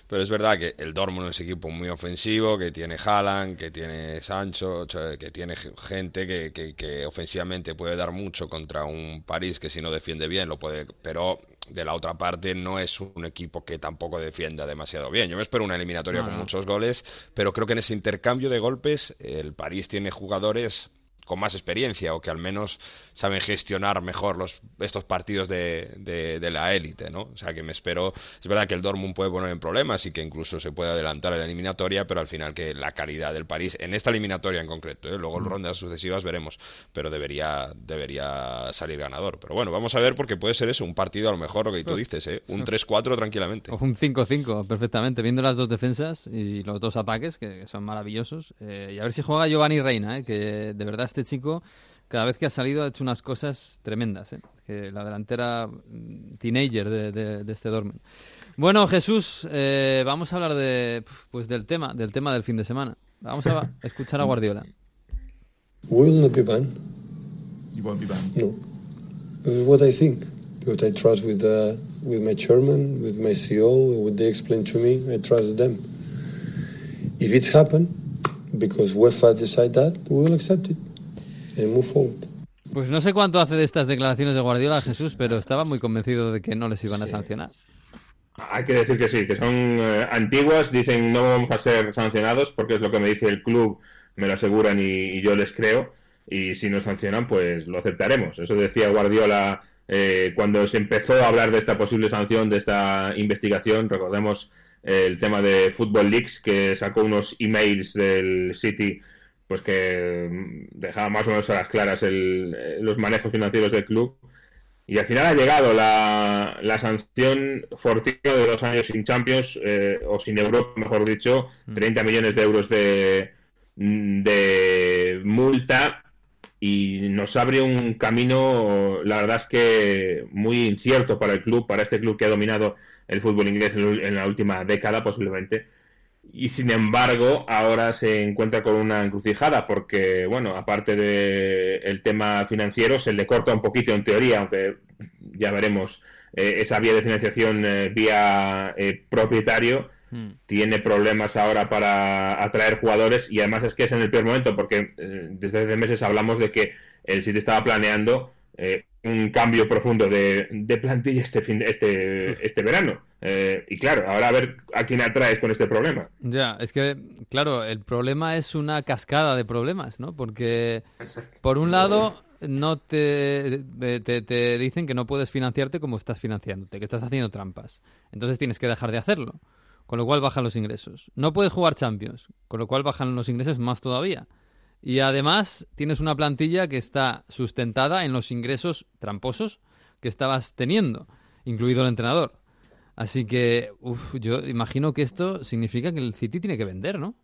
Pero es verdad que el Dortmund es un equipo muy ofensivo, que tiene Haaland, que tiene Sancho, que tiene gente que, que, que, ofensivamente puede dar mucho contra un París que si no defiende bien lo puede... Pero de la otra parte no es un equipo que tampoco defienda demasiado bien. Yo me espero una eliminatoria con muchos goles, pero creo que en ese intercambio de golpes el París tiene jugadores con más experiencia o que al menos saben gestionar mejor los, estos partidos de, de, la élite, ¿no? O sea que me espero, es verdad que el Dortmund puede poner en problemas y que incluso se puede adelantar a la eliminatoria, pero al final que la calidad del París, en esta eliminatoria en concreto, ¿eh? luego en mm. rondas sucesivas veremos, pero debería, debería salir ganador. Pero bueno, vamos a ver porque puede ser eso, un partido a lo mejor lo que tú dices, ¿eh? un 3-4 tranquilamente. O un 5-5 perfectamente, viendo las dos defensas y los dos ataques que, son maravillosos. Eh, y a ver si juega Giovanni Reina, que de verdad este chico cada vez que ha salido ha hecho unas cosas tremendas. ¿eh? Que la delantera mm, teenager de, este Dortmund. Bueno, Jesús, eh, vamos a hablar de, pues del tema, del tema del fin de semana. Vamos a escuchar a Guardiola. Will not be banned. You won't be banned. No, this what I think. Because I trust with uh, with my chairman, with my CEO, what they explain to me. I trust them. If it's happened, because UEFA decide that, we will accept it. Pues no sé cuánto hace de estas declaraciones de Guardiola Jesús, pero estaba muy convencido de que no les iban a sancionar. Hay que decir que sí, que son eh, antiguas, dicen no vamos a ser sancionados porque es lo que me dice el club, me lo aseguran y, yo les creo, y si nos sancionan pues lo aceptaremos. Eso decía Guardiola eh, cuando se empezó a hablar de esta posible sanción, de esta investigación, recordemos eh, el tema de Football Leaks que sacó unos emails del City pues que dejaba más o menos a las claras eh, los manejos financieros del club. Y al final ha llegado la, la sanción fortuna de dos años sin Champions, eh, o sin Europa, mejor dicho, 30 mm. millones de euros de, de multa y nos abre un camino, la verdad es que muy incierto para el club, para este club que ha dominado el fútbol inglés en la última década posiblemente y sin embargo ahora se encuentra con una encrucijada porque, bueno, aparte del tema financiero, se le corta un poquito en teoría, aunque ya veremos, eh, esa vía de financiación eh, vía eh, propietario hmm. tiene problemas ahora para atraer jugadores y además es que es en el peor momento porque desde hace meses hablamos de que el City estaba planeando un cambio profundo de, de plantilla este fin este, este verano. Eh, y claro, ahora a ver a quién atraes con este problema. Ya, es que, claro, el problema es una cascada de problemas, ¿no? Porque, por un lado, no te, te, te, dicen que no puedes financiarte como estás financiándote, que estás haciendo trampas. Entonces tienes que dejar de hacerlo, con lo cual bajan los ingresos. No puedes jugar Champions, con lo cual bajan los ingresos más todavía. Y además tienes una plantilla que está sustentada en los ingresos tramposos que estabas teniendo, incluido el entrenador. Así que, uf, yo imagino que esto significa que el City tiene que vender, ¿no?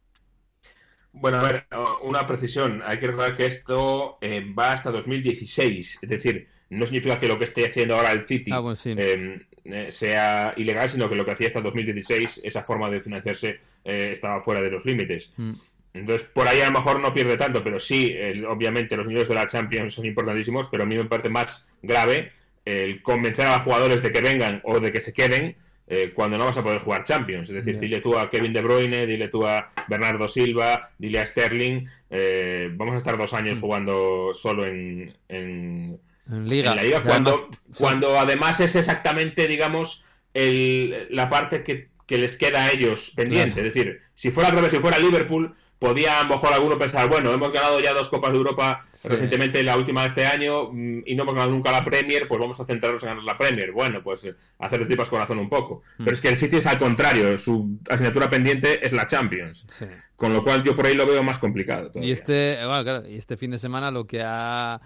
Bueno, a ver, una precisión. Hay que recordar que esto eh, va hasta 2016. Es decir, no significa que lo que esté haciendo ahora el City Ah, bueno, sí. eh, eh, sea ilegal, sino que lo que hacía hasta 2016, esa forma de financiarse eh, estaba fuera de los límites. Mm. Entonces, por ahí a lo mejor no pierde tanto, pero sí, obviamente los niveles de la Champions son importantísimos, pero a mí me parece más grave el convencer a los jugadores de que vengan o de que se queden eh, cuando no vas a poder jugar Champions. Es decir, dile tú a Kevin De Bruyne, dile tú a Bernardo Silva, dile a Sterling, eh, vamos a estar dos años jugando solo en, en, En Liga. en la liga, cuando, además, cuando además es exactamente, digamos, el, la parte que, que les queda a ellos pendiente. Claro. Es decir, si fuera al revés, si fuera Liverpool, podía a lo mejor alguno pensar, bueno, hemos ganado ya dos Copas de Europa Sí. recientemente, la última de este año, mm, y no hemos ganado nunca la Premier, pues vamos a centrarnos en ganar la Premier. Bueno, pues eh, hacer de tripas corazón un poco. Mm. Pero es que el City es al contrario, su asignatura pendiente es la Champions. Sí. Con lo cual yo por ahí lo veo más complicado. Y este, bueno, claro, y este fin de semana lo que ha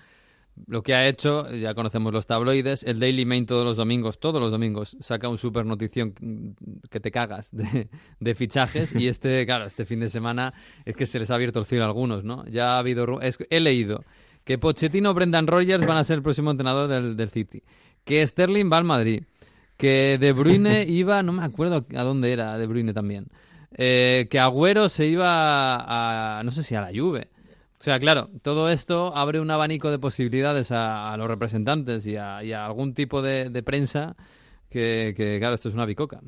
lo que ha hecho, ya conocemos los tabloides, el Daily Mail todos los domingos, todos los domingos, saca un super notición que te cagas de, de fichajes y este, claro, este fin de semana es que se les ha abierto el cielo a algunos, ¿no? Ya ha habido, es- he leído que Pochettino o Brendan Rodgers van a ser el próximo entrenador del, del City, que Sterling va al Madrid, que De Bruyne iba, no me acuerdo a dónde era De Bruyne también, eh, que Agüero se iba a, no sé si a la Juve. O sea, claro, todo esto abre un abanico de posibilidades a, los representantes y a, algún tipo de, prensa que, claro, esto es una bicoca.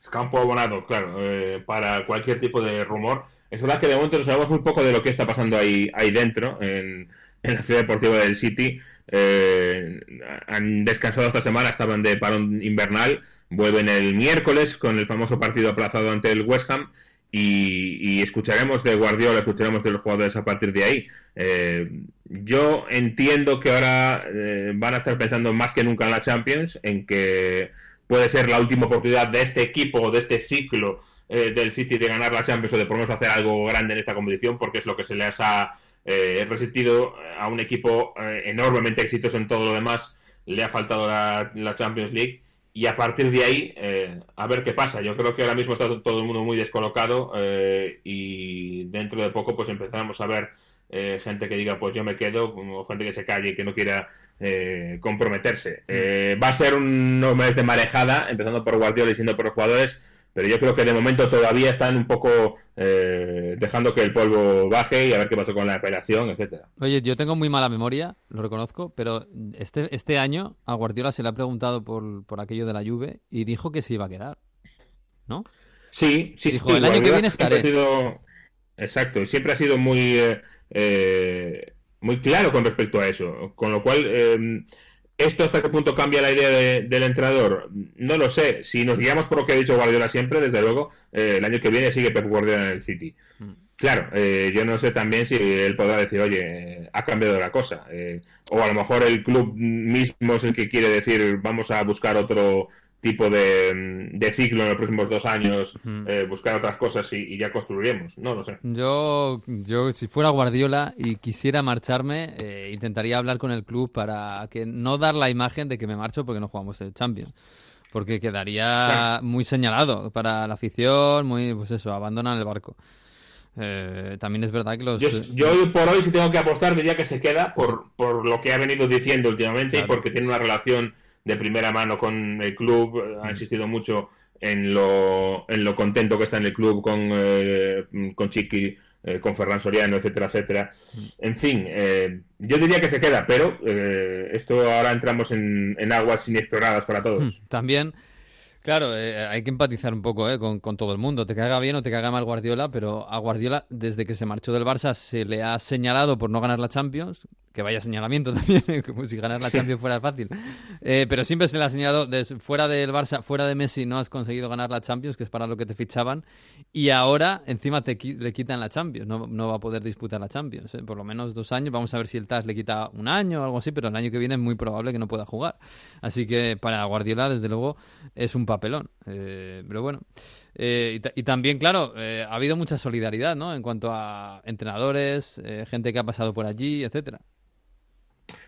Es campo abonado, claro, eh, para cualquier tipo de rumor. Es verdad que de momento nos sabemos muy poco de lo que está pasando ahí, ahí dentro, en, en la ciudad deportiva del City. Eh, han descansado esta semana, estaban de parón invernal, vuelven el miércoles con el famoso partido aplazado ante el West Ham. Y, escucharemos de Guardiola, escucharemos de los jugadores a partir de ahí. Eh, yo entiendo que ahora eh, van a estar pensando más que nunca en la Champions, en que puede ser la última oportunidad de este equipo, de este ciclo eh, del City de ganar la Champions o de por lo menos hacer algo grande en esta competición, porque es lo que se les ha eh, resistido a un equipo enormemente exitoso en todo lo demás. Le ha faltado la, la Champions League y a partir de ahí eh, a ver qué pasa. Yo creo que ahora mismo está todo el mundo muy descolocado eh, y dentro de poco pues empezaremos a ver eh, gente que diga pues yo me quedo o gente que se calle y que no quiera eh, comprometerse. Eh, va a ser un mes de marejada, empezando por Guardiola y siendo por los jugadores, pero yo creo que de momento todavía están un poco eh, dejando que el polvo baje y a ver qué pasa con la apelación, etcétera. Oye, yo tengo muy mala memoria, lo reconozco, pero este, este año a Guardiola se le ha preguntado por, por aquello de la Juve y dijo que se iba a quedar, ¿no? Sí, sí, Dijo, sí, el año que viene estaré. sido- Exacto, y siempre ha sido muy, eh, eh, muy claro con respecto a eso. Con lo cual, eh, ¿esto hasta qué punto cambia la idea de- del entrenador? No lo sé. Si nos guiamos por lo que ha dicho Guardiola siempre, desde luego, eh, el año que viene sigue Pep Guardiola en el City. Mm. Claro, eh, yo no sé también si él podrá decir, oye, ha cambiado la cosa. eh, o a lo mejor el club mismo es el que quiere decir, vamos a buscar otro tipo de, de ciclo en los próximos dos años, eh, buscar otras cosas y, y ya construiremos. No lo sé. Yo, yo, si fuera Guardiola y quisiera marcharme, eh, intentaría hablar con el club para que no dar la imagen de que me marcho porque no jugamos el Champions. Porque quedaría Claro. muy señalado para la afición, muy, pues eso, abandonan el barco. Eh, también es verdad que los... Yo, por hoy, si tengo que apostar, diría que se queda por, por lo que ha venido diciendo últimamente Claro. y porque tiene una relación de primera mano con el club. Ha insistido mucho en lo, en lo contento que está en el club con, eh, con Chiqui, eh, con Ferran Soriano, etcétera, etcétera. En fin, eh, yo diría que se queda, pero eh, esto ahora entramos en, en aguas inexploradas para todos. También, claro, eh, hay que empatizar un poco eh, con, con todo el mundo. Te caga bien o te caga mal Guardiola, pero a Guardiola, desde que se marchó del Barça, se le ha señalado por no ganar la Champions. Que vaya señalamiento también, como si ganar la Champions fuera fácil. Eh, pero siempre se le ha señalado, des- fuera del Barça, fuera de Messi, no has conseguido ganar la Champions, que es para lo que te fichaban. Y ahora, encima, te le quitan la Champions. No, no va a poder disputar la Champions. eh, Por lo menos dos años. Vamos a ver si el TAS le quita un año o algo así, pero el año que viene es muy probable que no pueda jugar. Así que para Guardiola, desde luego, es un papelón. Eh, pero bueno. Eh, y, ta- y también, claro, eh, ha habido mucha solidaridad, ¿no? En cuanto a entrenadores, gente que ha pasado por allí, etcétera.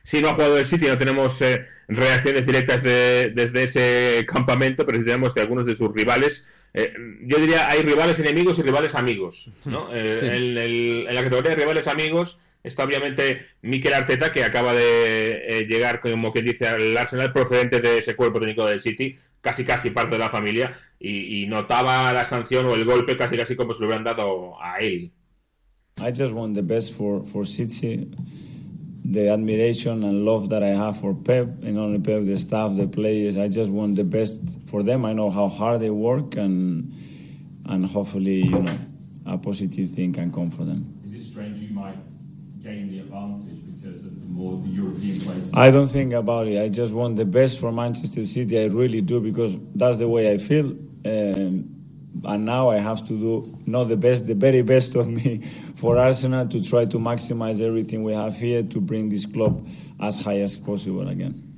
Si no ha jugado el City, no tenemos eh, reacciones directas de- desde ese campamento, pero sí tenemos de algunos de sus rivales. Eh, yo diría, hay rivales enemigos y rivales amigos. ¿no? Eh, Sí. en, el- en la categoría de rivales amigos, está obviamente Mikel Arteta, que acaba de eh, llegar, como quien dice, al Arsenal, procedente de ese cuerpo técnico del City, casi casi parte de la familia, y, notaba la sanción o el golpe casi casi como si lo hubieran dado a él. I just want the best for, for City. The admiration and love that I have for Pep, and only Pep, the staff, the players. I just want the best for them. I know how hard they work, and and hopefully, you know, a positive thing can come for them. Is it strange you might gain the advantage because of the more the European places? I don't think about it. I just want the best for Manchester City. I really do because that's the way I feel. Um, and now I have to do not the best, the very best of me for Arsenal to try to maximize everything we have here to bring this club as high as possible again.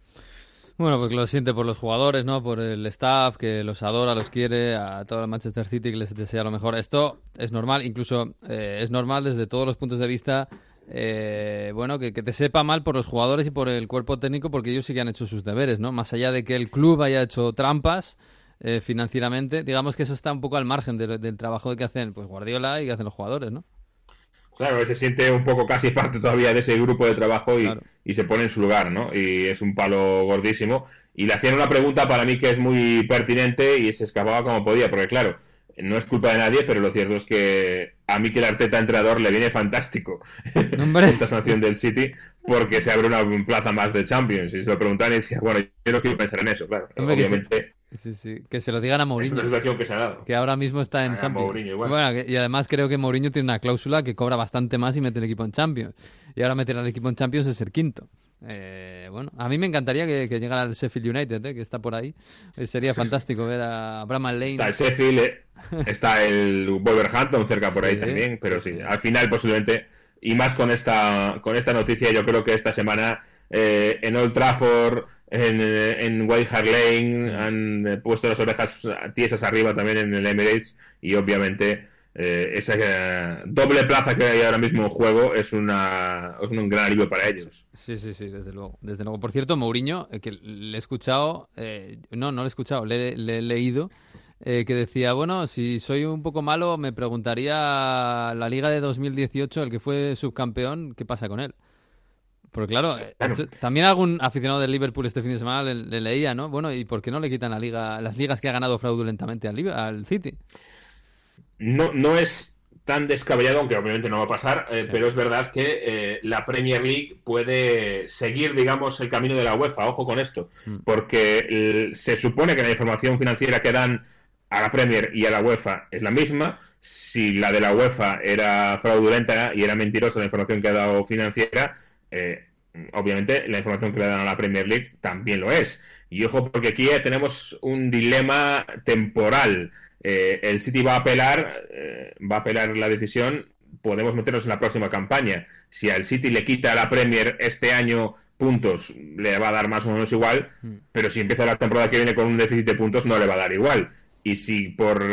Bueno, pues lo siente por los jugadores, ¿no? Por el staff que los adora, los quiere, a todo el Manchester City que les desea lo mejor. Esto es normal, incluso eh, es normal desde todos los puntos de vista. Eh, bueno, que, te sepa mal por los jugadores y por el cuerpo técnico, porque ellos sí que han hecho sus deberes, ¿no? Más allá de que el club haya hecho trampas eh, financieramente, digamos que eso está un poco al margen del trabajo que hacen pues Guardiola y que hacen los jugadores, ¿no? Claro, se siente un poco casi parte todavía de ese grupo de trabajo y, se pone en su lugar, ¿no? Y es un palo gordísimo. Y le hacían una pregunta para mí que es muy pertinente y se escapaba como podía, porque claro, no es culpa de nadie, pero lo cierto es que a mí que el Arteta entrenador le viene fantástico esta sanción del City porque se abre una plaza más de Champions. Y se lo preguntan y decía, bueno, yo no quiero pensar en eso, claro. Obviamente Sí, sí. Que se lo digan a Mourinho. que ahora mismo está en Champions. y además creo que Mourinho tiene una cláusula que cobra bastante más y mete el equipo en Champions. Y ahora meter al equipo en Champions es ser quinto. Eh, bueno, a mí me encantaría que, llegara al Sheffield United, eh, que está por ahí. Eh, sería fantástico ver a Bramall Lane. Está el Sheffield, está el Wolverhampton cerca por ahí también, pero sí, al final posiblemente, y más con esta, con esta noticia, yo creo que esta semana eh, en Old Trafford, en, en White Hart Lane, han eh, puesto las orejas tiesas arriba también en el Emirates y obviamente eh, esa doble plaza que hay ahora mismo en juego es, una, es un gran alivio para ellos. Sí, sí, sí, desde luego. Desde luego. Por cierto, Mourinho, que le he escuchado, no, no lo he escuchado, le, he leído. que decía, bueno, si soy un poco malo, me preguntaría la Liga de 2018, el que fue subcampeón, ¿qué pasa con él? Porque claro, eh, también algún aficionado del Liverpool este fin de semana le, leía, ¿no? Bueno, ¿y por qué no le quitan la liga, las ligas que ha ganado fraudulentamente al, al City? No, no es tan descabellado, aunque obviamente no va a pasar, eh, pero es verdad que eh, la Premier League puede seguir, digamos, el camino de la UEFA. Ojo con esto, mm. porque se supone que la información financiera que dan a la Premier y a la UEFA es la misma. Si la de la UEFA era fraudulenta y era mentirosa la información que ha dado financiera, eh, obviamente la información que le dan a la Premier League también lo es. Y ojo, porque aquí tenemos un dilema temporal. Eh, el City va a apelar, eh, va a apelar la decisión. Podemos meternos en la próxima campaña. Si al City le quita a la Premier este año puntos, le va a dar más o menos igual. Mm. Pero si empieza la temporada que viene con un déficit de puntos, no le va a dar igual. Y si por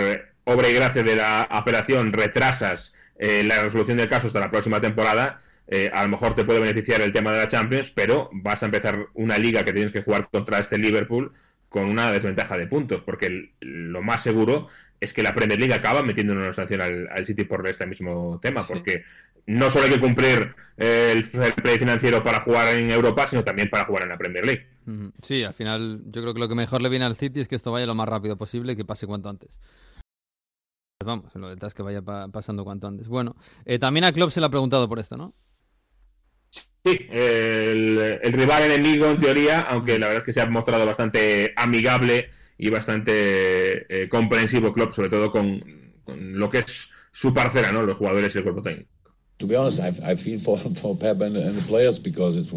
obra y gracia de la apelación retrasas la resolución del caso hasta la próxima temporada, eh, a lo mejor te puede beneficiar el tema de la Champions, pero vas a empezar una liga que tienes que jugar contra este Liverpool con una desventaja de puntos, porque lo más seguro es que la Premier League acaba metiendo una sanción al, City por este mismo tema, porque no solo hay que cumplir el fair play financiero para jugar en Europa, sino también para jugar en la Premier League. Sí, al final yo creo que lo que mejor le viene al City es que esto vaya lo más rápido posible y que pase cuanto antes. Vamos, lo del es que vaya pasando cuanto antes. Bueno, eh, también a Klopp se le ha preguntado por esto, ¿no? Sí, el, rival enemigo en teoría, aunque la verdad es que se ha mostrado bastante amigable y bastante eh, comprensivo Klopp, sobre todo con, con, lo que es su parcera, ¿no? Los jugadores y el cuerpo técnico. To be honest, I, I feel for, for Pep and, and, the players because it's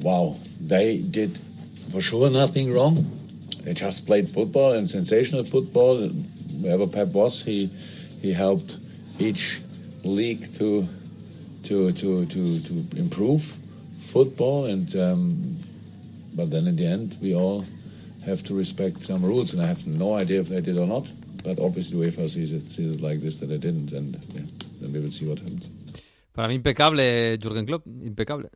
wow, they did for sure nothing wrong. They just played football and sensational football. Wherever Pep was, he he helped each league to to to to to improve football and um, but then in the end we all have to respect some rules and I have no idea if they did or not but obviously UEFA sees it, sees it like this that they didn't and yeah, then we will see what happens. Para mí impecable Jürgen Klopp, impecable.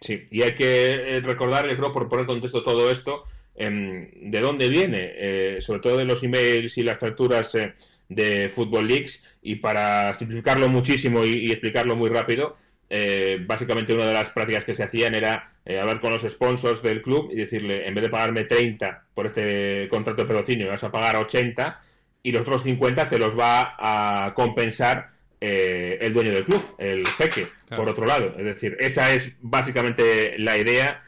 Sí, y hay que eh, recordar, yo creo, por poner en contexto todo esto, eh, de dónde viene, eh, sobre todo de los emails y las facturas eh, de Football Leagues y para simplificarlo muchísimo y, explicarlo muy rápido, eh, básicamente una de las prácticas que se hacían era eh, hablar con los sponsors del club y decirle, en vez de pagarme 30 por este contrato de patrocinio, vas a pagar 80 y los otros 50 te los va a compensar eh, el dueño del club, el jeque, por otro lado. Es decir, esa es básicamente la idea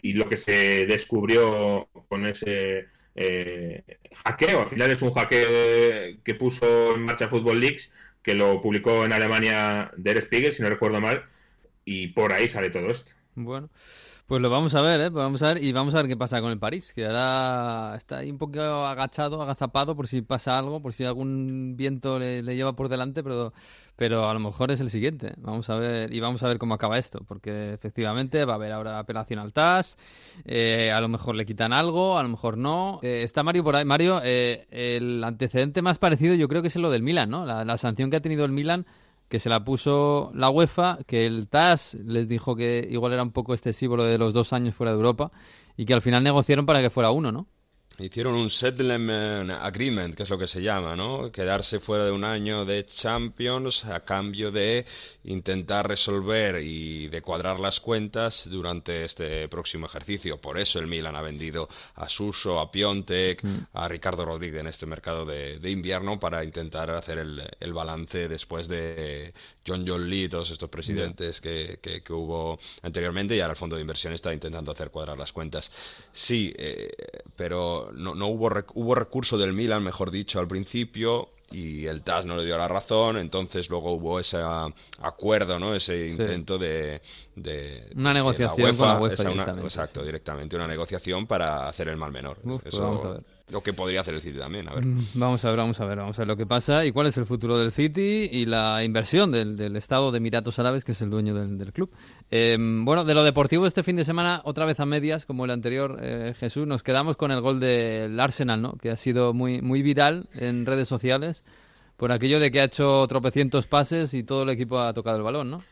y lo que se descubrió con ese hackeo. Al final es un hackeo que puso en marcha Football Leagues que lo publicó en Alemania Der Spiegel, si no recuerdo mal, y por ahí sale todo esto. Bueno, pues lo vamos a ver, ¿eh? Vamos a ver y vamos a ver qué pasa con el París, que ahora está ahí un poco agachado, agazapado por si pasa algo, por si algún viento le, lleva por delante, pero, pero a lo mejor es el siguiente. Vamos a ver y vamos a ver cómo acaba esto, porque efectivamente va a haber ahora apelación al TAS, eh, a lo mejor le quitan algo, a lo mejor no. Eh, está Mario por ahí. Mario, eh, el antecedente más parecido yo creo que es lo del Milan, ¿no? La, la sanción que ha tenido el Milan que se la puso la UEFA, que el TAS les dijo que igual era un poco excesivo lo de los dos años fuera de Europa y que al final negociaron para que fuera uno, ¿no? Hicieron un settlement agreement, que es lo que se llama, ¿no? Quedarse fuera de un año de Champions a cambio de intentar resolver y de cuadrar las cuentas durante este próximo ejercicio. Por eso el Milan ha vendido a Suso, a Piontek, mm. a Ricardo Rodríguez en este mercado de, invierno para intentar hacer el, balance después de John John Lee, todos estos presidentes que, que, hubo anteriormente y ahora el fondo de inversión está intentando hacer cuadrar las cuentas. Sí, eh, pero no, no hubo, hubo recurso del Milan, mejor dicho, al principio y el TAS no le dio la razón, entonces luego hubo ese acuerdo, ¿no? Ese intento de, una negociación con la UEFA directamente, exacto, directamente una negociación para hacer el mal menor. Pues vamos a ver lo que podría hacer el City también. A ver. Mm, vamos a ver, vamos a ver, vamos a ver lo que pasa y cuál es el futuro del City y la inversión del, Estado de Emiratos Árabes, que es el dueño del, club. Em, bueno, de lo deportivo este fin de semana, otra vez a medias, como el anterior, eh, Jesús, nos quedamos con el gol del Arsenal, ¿no? Que ha sido muy, muy viral en redes sociales por aquello de que ha hecho tropecientos pases y todo el equipo ha tocado el balón, ¿no?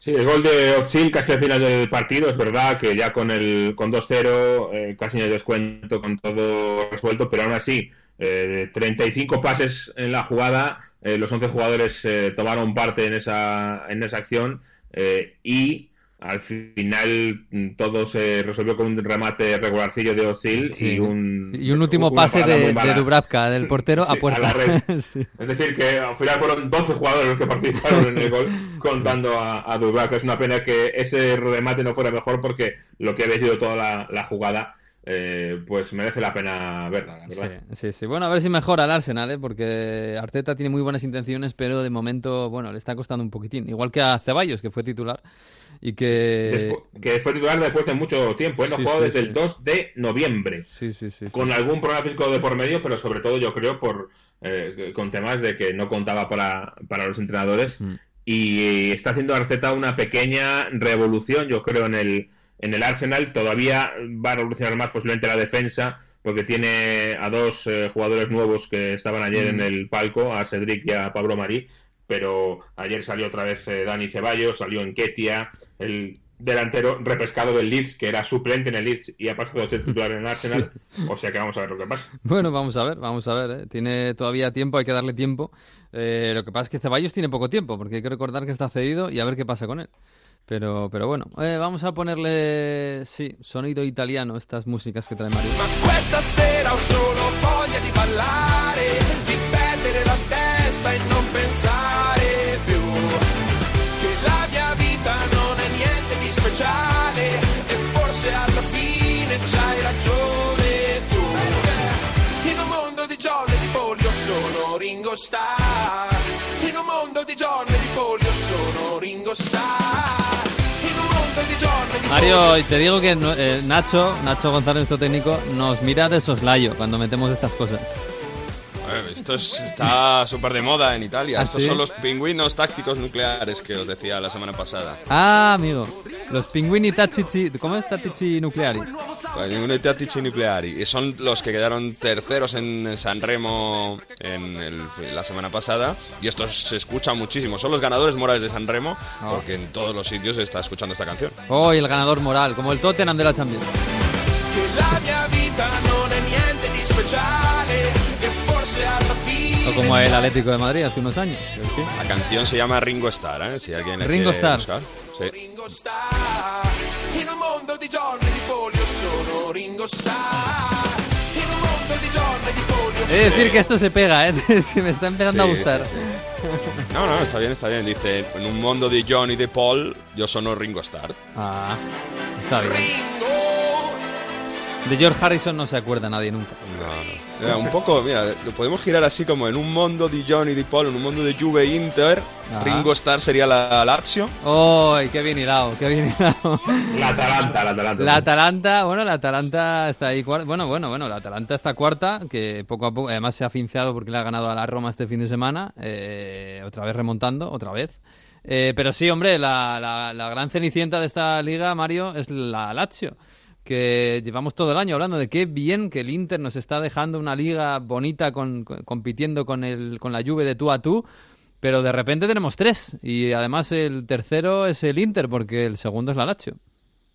Sí, el gol de Oxil casi al final del partido, es verdad que ya con el con 2-0, eh, casi en el descuento, con todo resuelto, pero aún así, eh, 35 pases en la jugada, eh, los 11 jugadores eh, tomaron parte en esa, en esa acción y al final mm, todo se resolvió con un remate regularcillo de Osil y un y un último pase de, Dubravka del portero a puerta. Es decir, que al final fueron 12 jugadores los que participaron en el gol contando a, a, Dubravka. Es una pena que ese remate no fuera mejor porque lo que ha sido toda la, jugada eh, pues merece la pena verla, verdad. Sí, sí, Bueno, a ver si mejora el Arsenal, ¿eh? porque Arteta tiene muy buenas intenciones, pero de momento, bueno, le está costando un poquitín. Igual que a Ceballos, que fue titular y que... que fue titular después de mucho tiempo, ¿eh? no jugó desde el 2 de noviembre. Sí, sí, sí. Con algún problema físico de por medio, pero sobre todo yo creo por eh, con temas de que no contaba para, para los entrenadores. Mm. Y está haciendo Arteta una pequeña revolución, yo creo, en el, en el Arsenal. Todavía va a revolucionar más posiblemente la defensa, porque tiene a dos eh, jugadores nuevos que estaban ayer en mm. el palco, a Cedric y a Pablo Marí. Pero ayer salió otra vez eh, Dani Ceballos, salió en Ketia, el delantero repescado del Leeds, que era suplente en el Leeds y ha pasado a ser titular en el Arsenal. O sea que vamos a ver lo que pasa. Bueno, vamos a ver, vamos a ver. ¿eh? Tiene todavía tiempo, hay que darle tiempo. Eh, lo que pasa es que Ceballos tiene poco tiempo, porque hay que recordar que está cedido y a ver qué pasa con él. Pero, pero bueno, eh, vamos a ponerle, sí, sonido italiano, estas músicas que trae Mario. Ma sera solo voglia di ballare, di perdere la testa e non pensare più che la mia vita non è niente di speciale e forse alla fine c'hai ragione tu. In un mondo di giorni di polio sono Ringo Starr, in un mondo di giorni di polio sono Ringo Starr. Mario, te digo que eh, Nacho, Nacho González, nuestro técnico, nos mira de soslayo cuando metemos estas cosas. Esto está súper de moda en Italia. ¿Ah, Estos son los pingüinos tácticos nucleares que os decía la semana pasada. Ah, amigo. Los pingüini tattici... ¿Cómo es tattici nucleari? Pingüini tattici nucleari. Y son los que quedaron terceros en San Remo en la semana pasada. Y estos se escuchan muchísimo. Son los ganadores morales de San Remo. Ah. Porque en todos los sitios se está escuchando esta canción. Oh, el ganador moral. Como el Tottenham de la Champions. Que la mia vita non è niente di speciale. Tanto como el Atlético de Madrid hace unos años. La canción se llama Ringo Starr, ¿eh? Si alguien le Ringo Starr. buscar. Sí. Ringo Starr in un mondo di giorni di polio sono Ringo Starr in un mondo di giorni di polio He de decir que esto se pega, ¿eh? Se me está empezando Sí, a gustar. sí, sí. No, no, está bien, está bien. Dice, en un mundo de John y de Paul, yo sono Ringo Starr. Ah, está bien. De George Harrison no se acuerda nadie nunca. No, no. Mira, un poco, mira, lo podemos girar así como en un mundo de John y de Paul, en un mundo de Juve Inter, Ajá. Ringo Starr sería la Lazio. ¡Ay, qué bien hilado! ¡Qué bien hilado! La Atalanta, la Atalanta. La Atalanta, bueno, la Atalanta está ahí cuarta. Bueno, bueno, bueno, la Atalanta está cuarta, que poco a poco, además se ha finceado porque le ha ganado a la Roma este fin de semana, eh, otra vez remontando, otra vez. Eh, pero sí, hombre, la, la- la gran cenicienta de esta liga, Mario, es la Lazio, que llevamos todo el año hablando de qué bien que el Inter nos está dejando una liga bonita con, compitiendo con, el, con la Juve de tú a tú. Pero de repente tenemos tres y además el tercero es el Inter porque el segundo es la Lazio.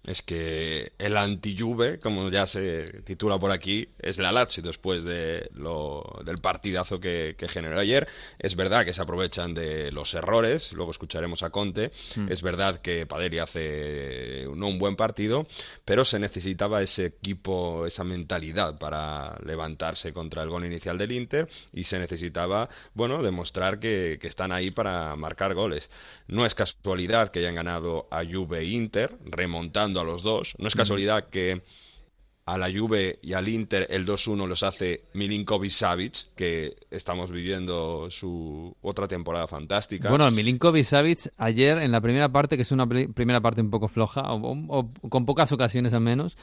Es que el anti-Juve, como ya se titula por aquí, es la Lazio después de lo, del partidazo que, que generó ayer. Es verdad que se aprovechan de los errores, luego escucharemos a Conte. Mm. Es verdad que Paderi hace no un buen partido, pero se necesitaba ese equipo, esa mentalidad para levantarse contra el gol inicial del Inter y se necesitaba, bueno, demostrar que, que están ahí para marcar goles. No es casualidad que hayan ganado a Juve Inter, remontando a los dos. No es casualidad que a la Juve y al Inter el 2-1 los hace Milinkovic Savic, que estamos viviendo su otra temporada fantástica. Bueno, Milinkovic Savic ayer en la primera parte, que es una pri- primera parte un poco floja, o, o- o con pocas ocasiones al menos,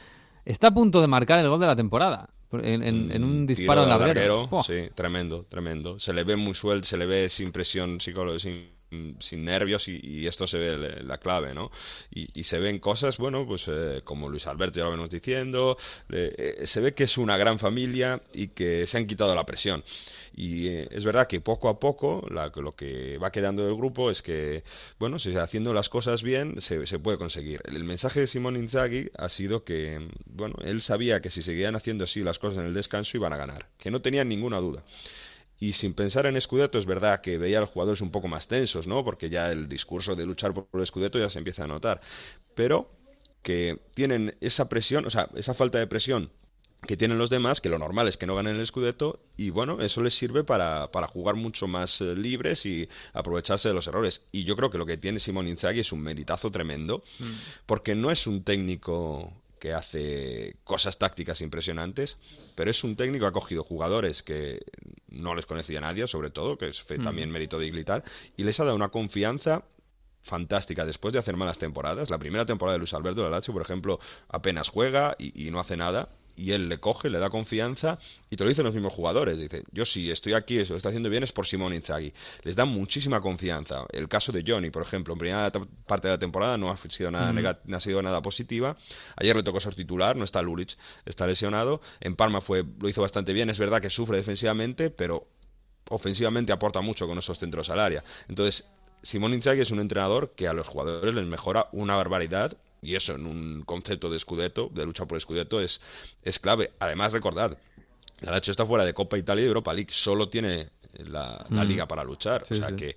está a punto de marcar el gol de la temporada. En, en- en un disparo de larguero. Sí, tremendo, tremendo. Se le ve muy suelto, se le ve sin presión psicológica, sin, sin nervios y, esto se ve la clave, ¿no? Y, se ven cosas, bueno, pues eh, como Luis Alberto ya lo venimos diciendo, eh, se ve que es una gran familia y que se han quitado la presión. Y eh, es verdad que poco a poco lo que va quedando del grupo es que, bueno, si haciendo las cosas bien se, puede conseguir. El mensaje de Simón Inzaghi ha sido que, bueno, él sabía que si seguían haciendo así las cosas en el descanso iban a ganar, que no tenían ninguna duda. Y sin pensar en Scudetto, es verdad que veía a los jugadores un poco más tensos, ¿no? Porque ya el discurso de luchar por el Scudetto ya se empieza a notar. Pero que tienen esa presión, o sea, esa falta de presión que tienen los demás, que lo normal es que no ganen el Scudetto, y bueno, eso les sirve para, para jugar mucho más eh, libres y aprovecharse de los errores. Y yo creo que lo que tiene Simón Inzaghi es un meritazo tremendo, porque no es un técnico que hace cosas tácticas impresionantes, pero es un técnico que ha cogido jugadores que no les conocía nadie, sobre todo, que es fe- Mm. también mérito de Iglitar, y les ha dado una confianza fantástica después de hacer malas temporadas. La primera temporada de Luis Alberto de la Lazio, por ejemplo, apenas juega y, y no hace nada. Y él le coge, le da confianza y te lo dicen los mismos jugadores. Dice, yo si estoy aquí, eso lo estoy haciendo bien, es por Simón Inzaghi. Les da muchísima confianza. El caso de Johnny, por ejemplo, en primera parte de la temporada no ha sido nada, nega- no ha sido nada positiva. Ayer le tocó ser titular, no está Lulic, está lesionado. En Parma fue, lo hizo bastante bien. Es verdad que sufre defensivamente, pero ofensivamente aporta mucho con esos centros al área. Entonces, Simón Inzaghi es un entrenador que a los jugadores les mejora una barbaridad y eso en un concepto de Scudetto, de lucha por Scudetto, es, es clave. Además, recordad, la Lazio está fuera de Copa Italia y Europa League, solo tiene la, la Mm. liga para luchar. Sí, o sea sí. que,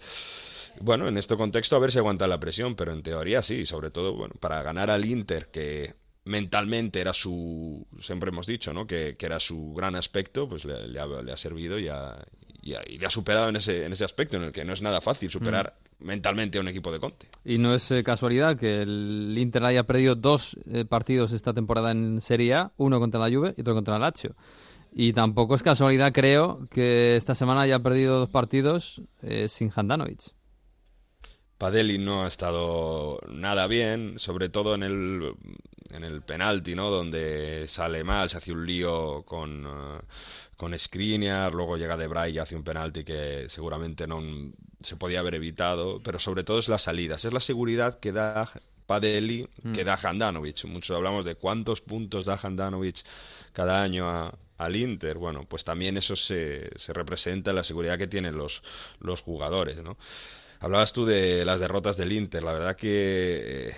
bueno, en este contexto a ver si aguanta la presión, pero en teoría sí, sobre todo, bueno, para ganar al Inter, que mentalmente era su, siempre hemos dicho, ¿no? Que, que era su gran aspecto, pues le, le ha, le ha servido y, ha- y ha- y le ha superado en ese, en ese aspecto, en el que no es nada fácil superar mentalmente a un equipo de Conte. Y no es eh, casualidad que el Inter haya perdido dos eh, partidos esta temporada en Serie A, uno contra la Juve y otro contra la Lazio. Y tampoco es casualidad, creo, que esta semana haya perdido dos partidos eh, sin Handanovic. Padelli no ha estado nada bien, sobre todo en el, en el penalti, ¿no? Donde sale mal, se hace un lío con, eh, con Skriniar, luego llega De Vrij y hace un penalti que seguramente no se podía haber evitado, pero sobre todo es las salidas, es la seguridad que da Padelli, que Mm. da Handanovic. Muchos hablamos de cuántos puntos da Handanovic cada año a- al Inter. Bueno, pues también eso se, se representa en la seguridad que tienen los, los jugadores, ¿no? Hablabas tú de las derrotas del Inter. La verdad que eh,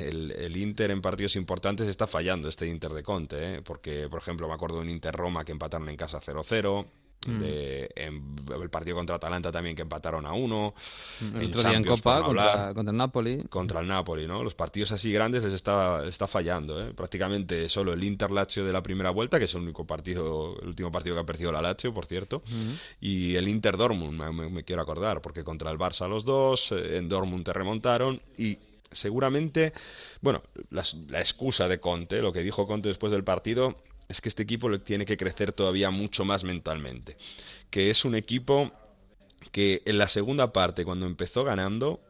el, el Inter en partidos importantes está fallando, este Inter de Conte. ¿eh? Porque, por ejemplo, me acuerdo de un Inter-Roma que empataron en casa 0-0. Mm. de- en el partido contra Atalanta también que empataron a uno. El otro día en Copa no contra, hablar contra el Napoli. contra el Napoli, ¿no? Los partidos así grandes les está, está fallando, ¿eh? Prácticamente solo el Inter Lazio de la primera vuelta, que es el único partido, el último partido que ha perdido la Lazio, por cierto, Ujú. y el Inter Dortmund, me, me- quiero acordar, porque contra el Barça los dos, eh, en Dortmund te remontaron y seguramente, bueno, las- la, excusa de Conte, lo que dijo Conte después del partido, es que este equipo tiene que crecer todavía mucho más mentalmente, que es un equipo que en la segunda parte, cuando empezó ganando,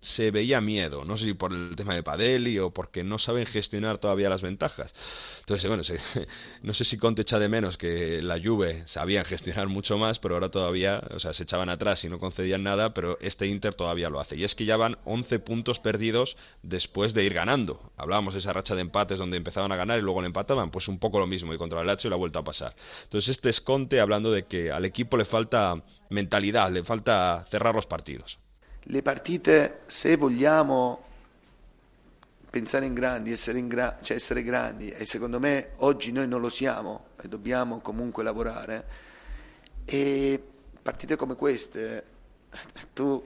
se veía miedo. No sé si por el tema de Padeli o porque no saben gestionar todavía las ventajas. Entonces, bueno, no sé si Conte echa de menos que la Juve sabían gestionar mucho más, pero ahora todavía, o sea, se echaban atrás y no concedían nada, pero este Inter todavía lo hace. Y es que ya van 11 puntos perdidos después de ir ganando. Hablábamos de esa racha de empates donde empezaban a ganar y luego le empataban, pues un poco lo mismo y contra el Lazio la vuelta a pasar. Entonces, este es Conte hablando de que al equipo le falta mentalidad, le falta cerrar los partidos. Le partite, se vogliamo pensare in grandi, essere, in gra- cioè essere grandi, e secondo me oggi noi non lo siamo e dobbiamo comunque lavorare, e partite come queste tu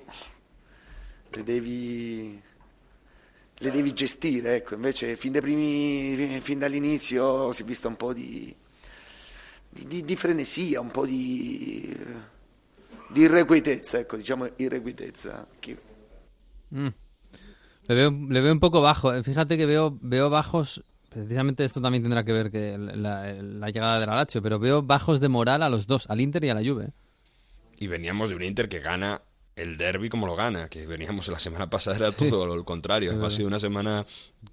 le devi, le devi gestire, ecco, invece fin, primi, fin dall'inizio si è vista un po' di, di- di frenesia, un po' di, di irrequietezza, ecco, diciamo irrequietezza. Mm. Le veo, le veo un poco bajo. Eh, Fíjate que veo, veo bajos. Precisamente esto también tendrá que ver que la, la llegada de la Lazio, pero veo bajos de moral a los dos, al Inter y a la Juve. Y veníamos de un Inter que gana el derby como lo gana, que veníamos la semana pasada era todo lo contrario. Ha sido una semana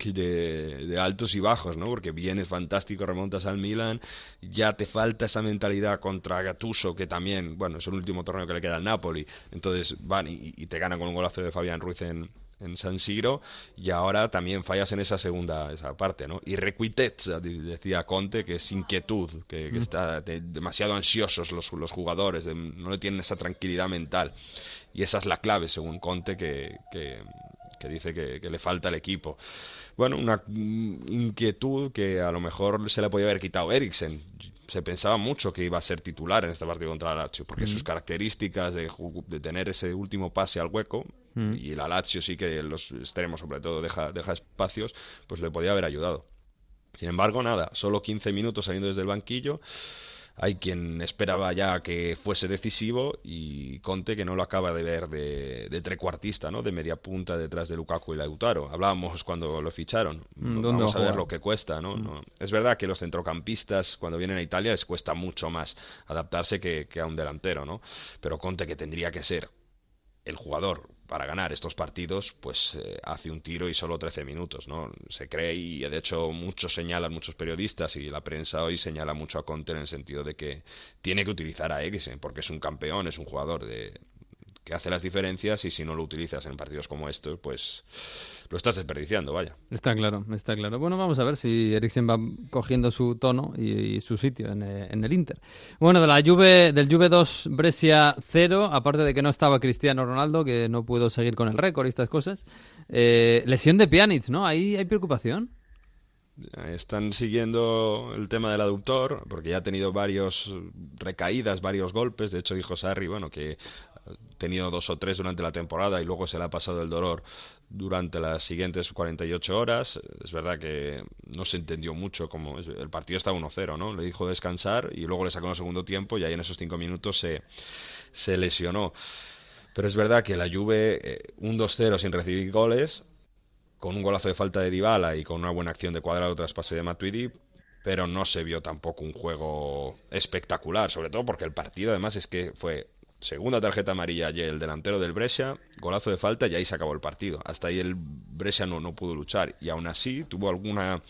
de, de altos y bajos, ¿no? Porque vienes fantástico, remontas al Milan, ya te falta esa mentalidad contra Gattuso, que también, bueno, es el último torneo que le queda al Napoli, entonces van y, y te ganan con un golazo de Fabián Ruiz en, en San Siro y ahora también fallas en esa segunda esa parte, ¿no? Irrequietezza, di- decía Conte, que es inquietud, que, que Mm. está de- demasiado ansiosos los, los jugadores, de- no le tienen esa tranquilidad mental. Y esa es la clave, según Conte, que, que, que dice que, que le falta al equipo. Bueno, una inquietud que a lo mejor se le podía haber quitado Eriksen. Se pensaba mucho que iba a ser titular en este partido contra la Lazio, porque Mm. sus características de, de tener ese último pase al hueco, Mm. y la Lazio sí que los extremos sobre todo deja, deja espacios, pues le podía haber ayudado. Sin embargo, nada, solo 15 minutos saliendo desde el banquillo. Hay quien esperaba ya que fuese decisivo y Conte que no lo acaba de ver de, de trecuartista, ¿no? De media punta detrás de Lukaku y Lautaro. Hablábamos cuando lo ficharon. Mm, ¿dónde Vamos va a a ver lo que cuesta, ¿no? Mm. No- Es verdad que los centrocampistas cuando vienen a Italia les cuesta mucho más adaptarse que, que a un delantero, ¿no? Pero Conte que tendría que ser el jugador para ganar estos partidos, pues eh, hace un tiro y solo 13 minutos, ¿no? Se cree y de hecho muchos señalan, muchos periodistas y la prensa hoy señala mucho a Conte en el sentido de que tiene que utilizar a Eriksen porque es un campeón, es un jugador de que hace las diferencias y si no lo utilizas en partidos como estos, pues lo estás desperdiciando, vaya. Está claro, está claro. Bueno, vamos a ver si Eriksen va cogiendo su tono y, y su sitio en, eh, en el Inter. Bueno, de la Juve, del Juve 2, Brescia 0, aparte de que no estaba Cristiano Ronaldo, que no pudo seguir con el récord y estas cosas. Eh, lesión de Pjanic, ¿no? Ahí hay preocupación. Están siguiendo el tema del aductor, porque ya ha tenido varios recaídas, varios golpes. De hecho, dijo Sarri, bueno, que tenido dos o tres durante la temporada y luego se le ha pasado el dolor durante las siguientes 48 horas. Es verdad que no se entendió mucho cómo el partido estaba 1-0, ¿no? Le dijo descansar y luego le sacó el segundo tiempo y ahí en esos cinco minutos se, se lesionó. Pero es verdad que la Juve, eh, un 2-0 sin recibir goles, con un golazo de falta de Dybala y con una buena acción de cuadrado tras pase de Matuidi, pero no se vio tampoco un juego espectacular, sobre todo porque el partido además es que fue segunda tarjeta amarilla y el delantero del Brescia, golazo de falta y ahí se acabó el partido. Hasta ahí el Brescia no, no pudo luchar y aún así tuvo alguna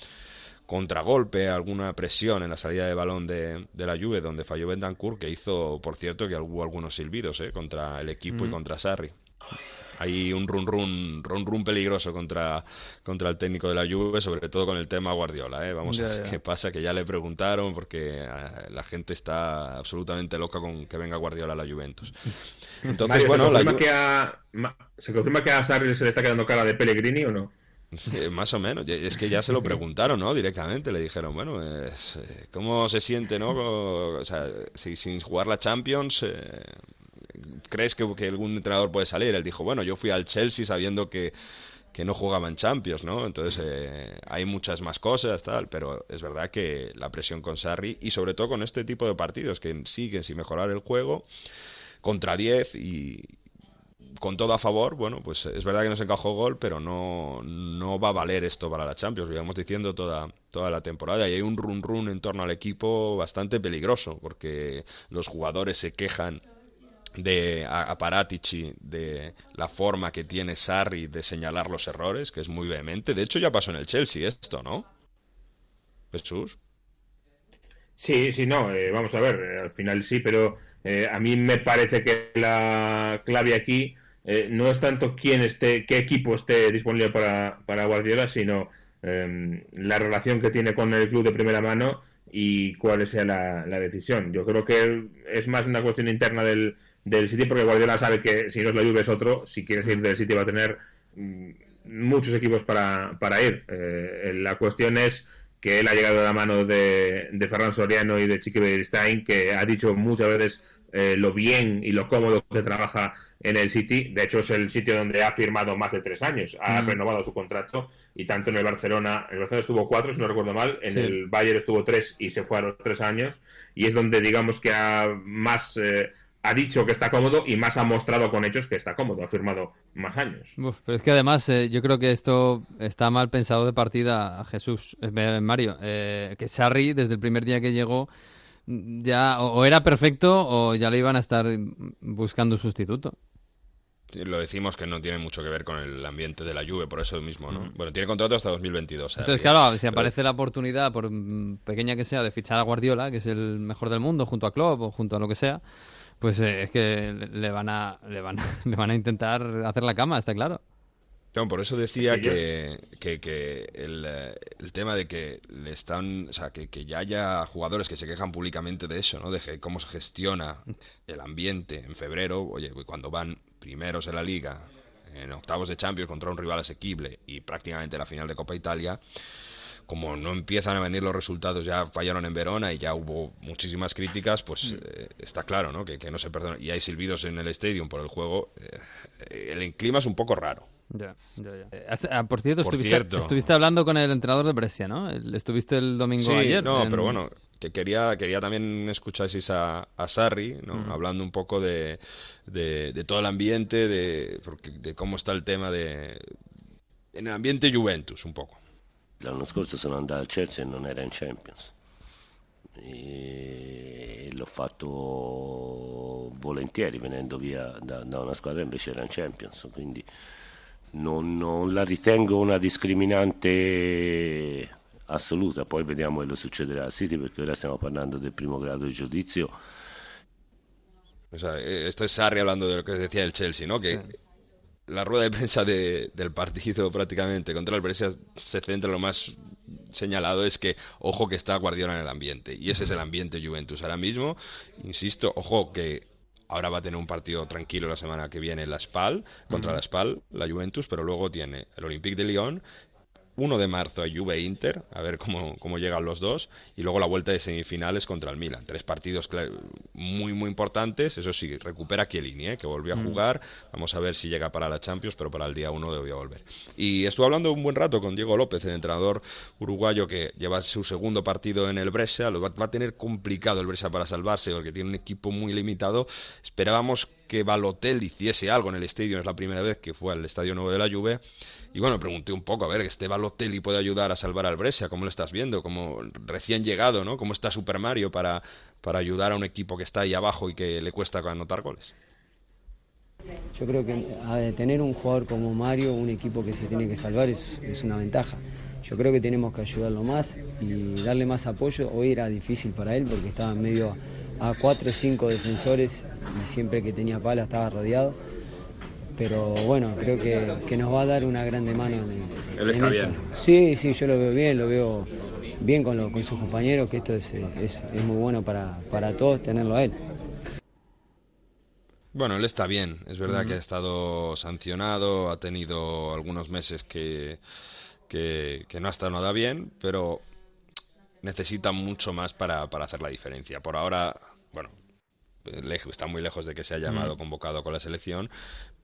contragolpe, alguna presión en la salida de balón de, de la Juve donde falló Bentancur que hizo, por cierto, que hubo algunos silbidos eh, contra el equipo y contra Sarri. Hay un run run, run run peligroso contra, contra el técnico de la Juve, sobre todo con el tema Guardiola. ¿eh? Vamos Ya, a ver ya. qué pasa, que ya le preguntaron porque eh, la gente está absolutamente loca con que venga Guardiola a la Juventus. Entonces, Mario, bueno, ¿se, la confirma Ju- que a, Ma- ¿se confirma que a Sarri se le está quedando cara de Pellegrini o no? Sí, más o menos. Es que ya se lo preguntaron, ¿no? Directamente. Le dijeron, bueno, es, eh, ¿cómo se siente, no? O sea, si sin jugar la Champions, eh, ¿crees que, algún entrenador puede salir? Él dijo, bueno, yo fui al Chelsea sabiendo que, que no jugaban Champions, ¿no? Entonces eh, hay muchas más cosas, tal, pero es verdad que la presión con Sarri y sobre todo con este tipo de partidos que siguen sin mejorar el juego contra 10 y, con todo a favor, bueno, pues es verdad que nos encajó gol, pero no, no va a valer esto para la Champions, lo íbamos diciendo toda, toda la temporada. Y hay un run run en torno al equipo bastante peligroso, porque los jugadores se quejan de a, Paratici, de la forma que tiene Sarri de señalar los errores, que es muy vehemente. De hecho, ya pasó en el Chelsea esto, ¿no? Jesús. Sí, sí, no, eh, vamos a ver, eh, al final sí, pero eh, a mí me parece que la clave aquí no es tanto quién esté, qué equipo esté disponible para, para Guardiola, sino em, la relación que tiene con el club de primera mano y cuál sea la, decisión. Yo creo que es más una cuestión interna del, del City, porque Guardiola sabe que si no es la Juve es otro, si quiere ir del City va a tener mm, muchos equipos para, para ir. Eh, la cuestión es que él ha llegado a la mano de, de Ferran Soriano y de Chiqui Beristain, que ha dicho muchas veces eh, lo bien y lo cómodo que trabaja en el City. De hecho, es el sitio donde ha firmado más de tres años, ha mm. renovado su contrato y tanto en el Barcelona, en el Barcelona estuvo cuatro, si no recuerdo mal, en el Bayern estuvo tres y se fue a los tres años y es donde digamos que ha más... Eh, ha dicho que está cómodo y más ha mostrado con hechos que está cómodo, ha firmado más años. pero es que además eh, yo creo que esto está mal pensado de partida a Jesús, Mario, que Sarri desde el primer día que llegó ya o era perfecto o ya le iban a estar buscando un sustituto. Lo decimos que no tiene mucho que ver con el ambiente de la lluvia, por eso mismo, ¿no? Bueno, tiene contrato hasta 2022. Entonces, claro, si aparece la oportunidad, por pequeña que sea, de fichar a Guardiola, que es el mejor del mundo, junto a Klopp o junto a lo que sea, pues eh, es que le van a le van, le van a intentar hacer la cama, está claro por eso decía que, que, el, el, tema de que le están, o sea, que, que, ya haya jugadores que se quejan públicamente de eso, ¿no? De cómo se gestiona el ambiente en febrero, oye, cuando van primeros en la liga, en octavos de Champions contra un rival asequible y prácticamente la final de Copa Italia, como no empiezan a venir los resultados, ya fallaron en Verona y ya hubo muchísimas críticas, pues mm. eh, está claro, ¿no? Que, no se perdona. Y hay silbidos en el estadio por el juego. Eh, el clima es un poco raro. Ya, ya, ya. Eh, ah, por, cierto, estuviste, estuviste, hablando con el entrenador de Brescia, ¿no? Estuviste el domingo ayer. No, pero bueno, que quería, quería también escuchar a, a Sarri, ¿no? Hablando un poco de, de, todo el ambiente, de, de cómo está el tema de... En el ambiente Juventus, un poco. L'anno scorso sono andato al Chelsea e non era in Champions. E l'ho fatto volentieri venendo via da, da una squadra invece era in Champions, quindi non, non la ritengo una discriminante assoluta, poi vediamo quello succederà al City perché ora stiamo parlando del primo grado di giudizio. O sea, eh, esto es Sarri hablando de lo que decía el Chelsea, ¿no? Que sí. La rueda de prensa de, del partido prácticamente contra el Brescia se centra lo más señalado es que ojo que está Guardiola en el ambiente y ese es el ambiente Juventus ahora mismo. Insisto ojo que Ahora va a tener un partido tranquilo la semana que viene la SPAL, contra la SPAL, la Juventus, pero luego tiene el Olympique de Lyon 1 de marzo a Juve Inter, a ver cómo, cómo, llegan los dos, y luego la vuelta de semifinales contra el Milan. Tres partidos muy, muy importantes. Eso sí, recupera Chiellini, ¿eh? que volvió a mm. jugar. Vamos a ver si llega para la Champions, pero para el día 1 debió volver. Y estuve hablando un buen rato con Diego López, el entrenador uruguayo que lleva su segundo partido en el Brescia. Lo va, a tener complicado el Brescia para salvarse, porque tiene un equipo muy limitado. Esperábamos que Balotel hiciese algo en el estadio, es la primera vez que fue al Estadio Nuevo de la Juve y bueno, pregunté un poco, a ver, este Balotelli puede ayudar a salvar al Brescia, ¿cómo lo estás viendo? Como recién llegado, ¿no? ¿Cómo está Super Mario para, para ayudar a un equipo que está ahí abajo y que le cuesta anotar goles? Yo creo que tener un jugador como Mario, un equipo que se tiene que salvar, es, es una ventaja. Yo creo que tenemos que ayudarlo más y darle más apoyo. Hoy era difícil para él porque estaba en medio a cuatro o cinco defensores y siempre que tenía pala estaba rodeado pero bueno, creo que, nos va a dar una grande mano. En, Él está bien. Sí, sí, yo lo veo bien, lo veo bien con, con sus compañeros, que esto es, muy bueno para, para todos tenerlo a él. Bueno, él está bien. Es verdad que ha estado sancionado, ha tenido algunos meses que, que, que no ha estado nada bien, pero necesita mucho más para, para hacer la diferencia. Por ahora, bueno, está muy lejos de que sea llamado, Mm. convocado con la selección,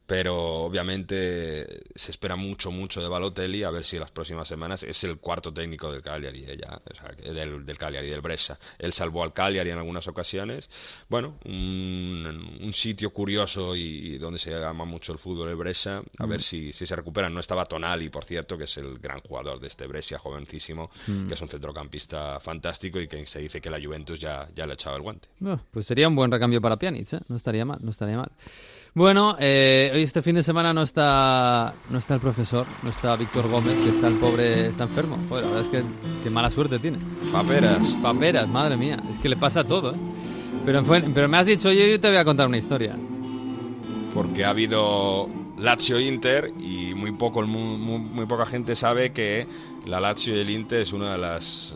pero obviamente se espera mucho, mucho de Balotelli, a ver si en las próximas semanas es el cuarto técnico del Cagliari, eh, ya, o sea, del, del Cagliari, del Brescia. Él salvó al Cagliari en algunas ocasiones. Bueno, un, un sitio curioso y, y donde se ama mucho el fútbol, el Brescia, a Mm. ver si, si se recupera. No estaba Tonali, por cierto, que es el gran jugador de este Brescia, jovencísimo, Mm. que es un centrocampista fantástico y que se dice que la Juventus ya, ya le ha echado el guante. Bueno, pues sería un buen recambio para Pjanic, ¿eh? No estaría mal, no estaría mal. Bueno, eh, hoy este fin de semana no está no está el profesor, no está Víctor Gómez, que está el pobre, está enfermo. Joder, la verdad es que qué mala suerte tiene. Paperas. Paperas, madre mía, es que le pasa todo, ¿eh? Pero, pero me has dicho, yo, yo te voy a contar una historia. porque ha habido Lazio Inter y muy poco muy, muy poca gente sabe que la Lazio y el Inter es una de las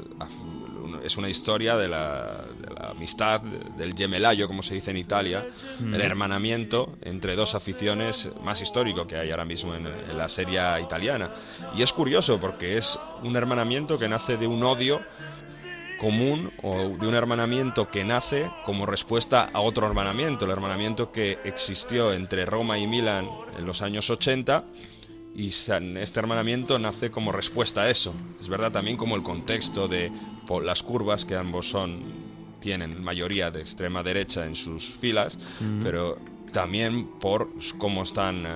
es una historia de la amistad del gemelayo como se dice en Italia Mm. el hermanamiento entre dos aficiones más histórico que hay ahora mismo en, en la serie italiana y es curioso porque es un hermanamiento que nace de un odio común o de un hermanamiento que nace como respuesta a otro hermanamiento, el hermanamiento que existió entre Roma y Milán en los años 80 y este hermanamiento nace como respuesta a eso. Es verdad también como el contexto de las curvas que ambos son tienen mayoría de extrema derecha en sus filas, Mm. pero también por cómo están eh,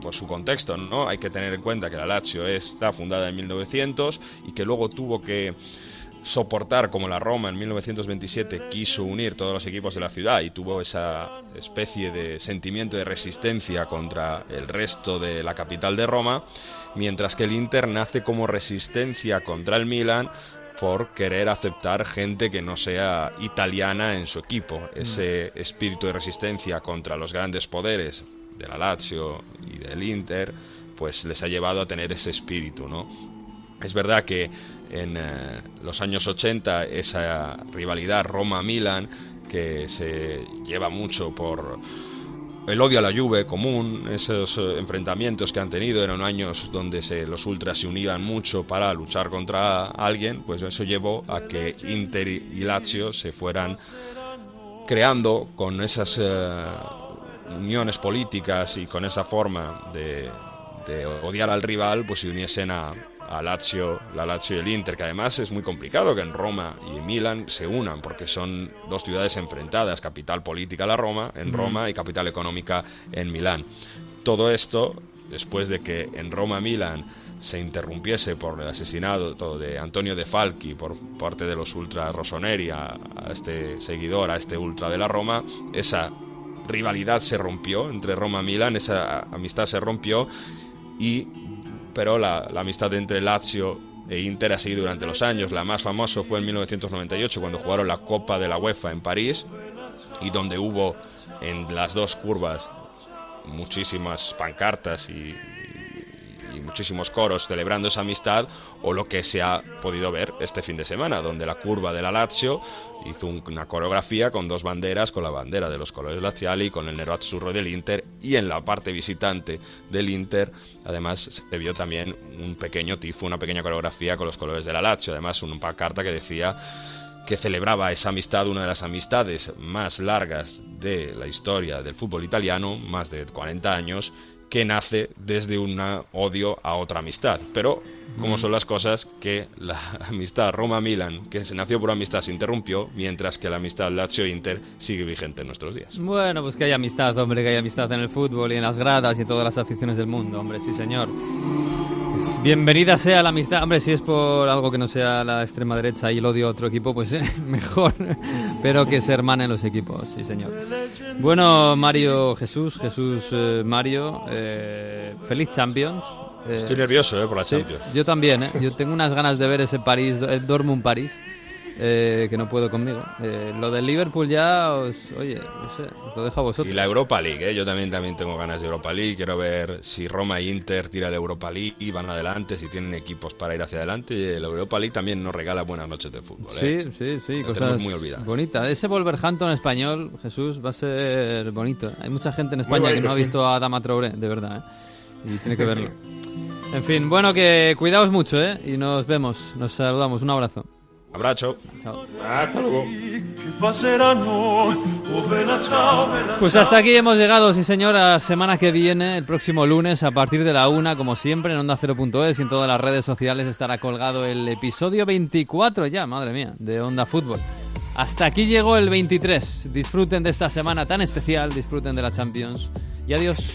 por su contexto, ¿no? Hay que tener en cuenta que la Lazio está fundada en 1900 y que luego tuvo que soportar como la Roma en 1927 quiso unir todos los equipos de la ciudad y tuvo esa especie de sentimiento de resistencia contra el resto de la capital de Roma, mientras que el Inter nace como resistencia contra el Milan por querer aceptar gente que no sea italiana en su equipo. Ese espíritu de resistencia contra los grandes poderes de la Lazio y del Inter, pues les ha llevado a tener ese espíritu, ¿no? Es verdad que en eh, los años 80 esa rivalidad Roma-Milan que se lleva mucho por el odio a la Juve común, esos eh, enfrentamientos que han tenido eran años donde se, los ultras se unían mucho para luchar contra alguien, pues eso llevó a que Inter y Lazio se fueran creando con esas eh, uniones políticas y con esa forma de, de odiar al rival, pues se uniesen a, a Lazio, la Lazio y el Inter, que además es muy complicado que en Roma y en Milán se unan, porque son dos ciudades enfrentadas, capital política la Roma, en Mm. Roma, y capital económica en Milán. Todo esto, después de que en Roma-Milán se interrumpiese por el asesinato de Antonio de Falchi por parte de los ultras rossoneri a, a este seguidor, a este ultra de la Roma, esa rivalidad se rompió entre Roma y Milán, esa amistad se rompió y pero la, amistad entre Lazio e Inter ha seguido durante los años. La más famosa fue en 1998 cuando jugaron la Copa de la UEFA en París y donde hubo en las dos curvas muchísimas pancartas y, y muchísimos coros celebrando esa amistad o lo que se ha podido ver este fin de semana, donde la curva de la Lazio hizo un- una coreografía con dos banderas, con la bandera de los colores laziali con el nero azzurro del Inter y en la parte visitante del Inter además se vio también un pequeño tifo, una pequeña coreografía con los colores de la Lazio, además una pancarta que decía que celebraba esa amistad, una de las amistades más largas de la historia del fútbol italiano, más de 40 años, que nace desde un odio a otra amistad. Pero, como Mm. son las cosas, que la amistad Roma-Milan, que se nació por amistad, se interrumpió, mientras que la amistad Lazio-Inter sigue vigente en nuestros días. Bueno, pues que hay amistad, hombre, que hay amistad en el fútbol y en las gradas y en todas las aficiones del mundo, hombre, sí señor. Bienvenida sea la amistad, hombre, si es por algo que no sea la extrema derecha y el odio a otro equipo, pues eh, mejor, pero que se hermanen los equipos, sí señor. Bueno, Mario Jesús, Jesús eh, Mario, eh, feliz Champions. Estoy nervioso, eh, por la sí, Champions. Yo también, yo tengo unas ganas de ver ese París, el Dortmund París. Eh, que no puedo conmigo. Eh, lo del Liverpool ya, os, oye, no sé, os lo dejo a vosotros. Y la Europa League, ¿eh? yo también, también tengo ganas de Europa League. Quiero ver si Roma e Inter tiran la Europa League y van adelante, si tienen equipos para ir hacia adelante. Y la Europa League también nos regala buenas noches de fútbol. ¿eh? Sí, sí, sí, La cosas muy olvidadas. bonitas. Ese Wolverhampton español, Jesús, va a ser bonito. Hay mucha gente en España que bonito, no ha sí. visto a Dama Traoré, de verdad, ¿eh? y tiene que verlo. En fin, bueno, que cuidaos mucho, ¿eh? Y nos vemos, nos saludamos. Un abrazo. Abrazo. Chao. Hasta luego. Pues hasta aquí hemos llegado, sí señora. Semana que viene, el próximo lunes, a partir de la una, como siempre, en Onda 0.es y en todas las redes sociales estará colgado el episodio 24 ya, madre mía, de Onda Fútbol. Hasta aquí llegó el 23. Disfruten de esta semana tan especial, disfruten de la Champions y adiós.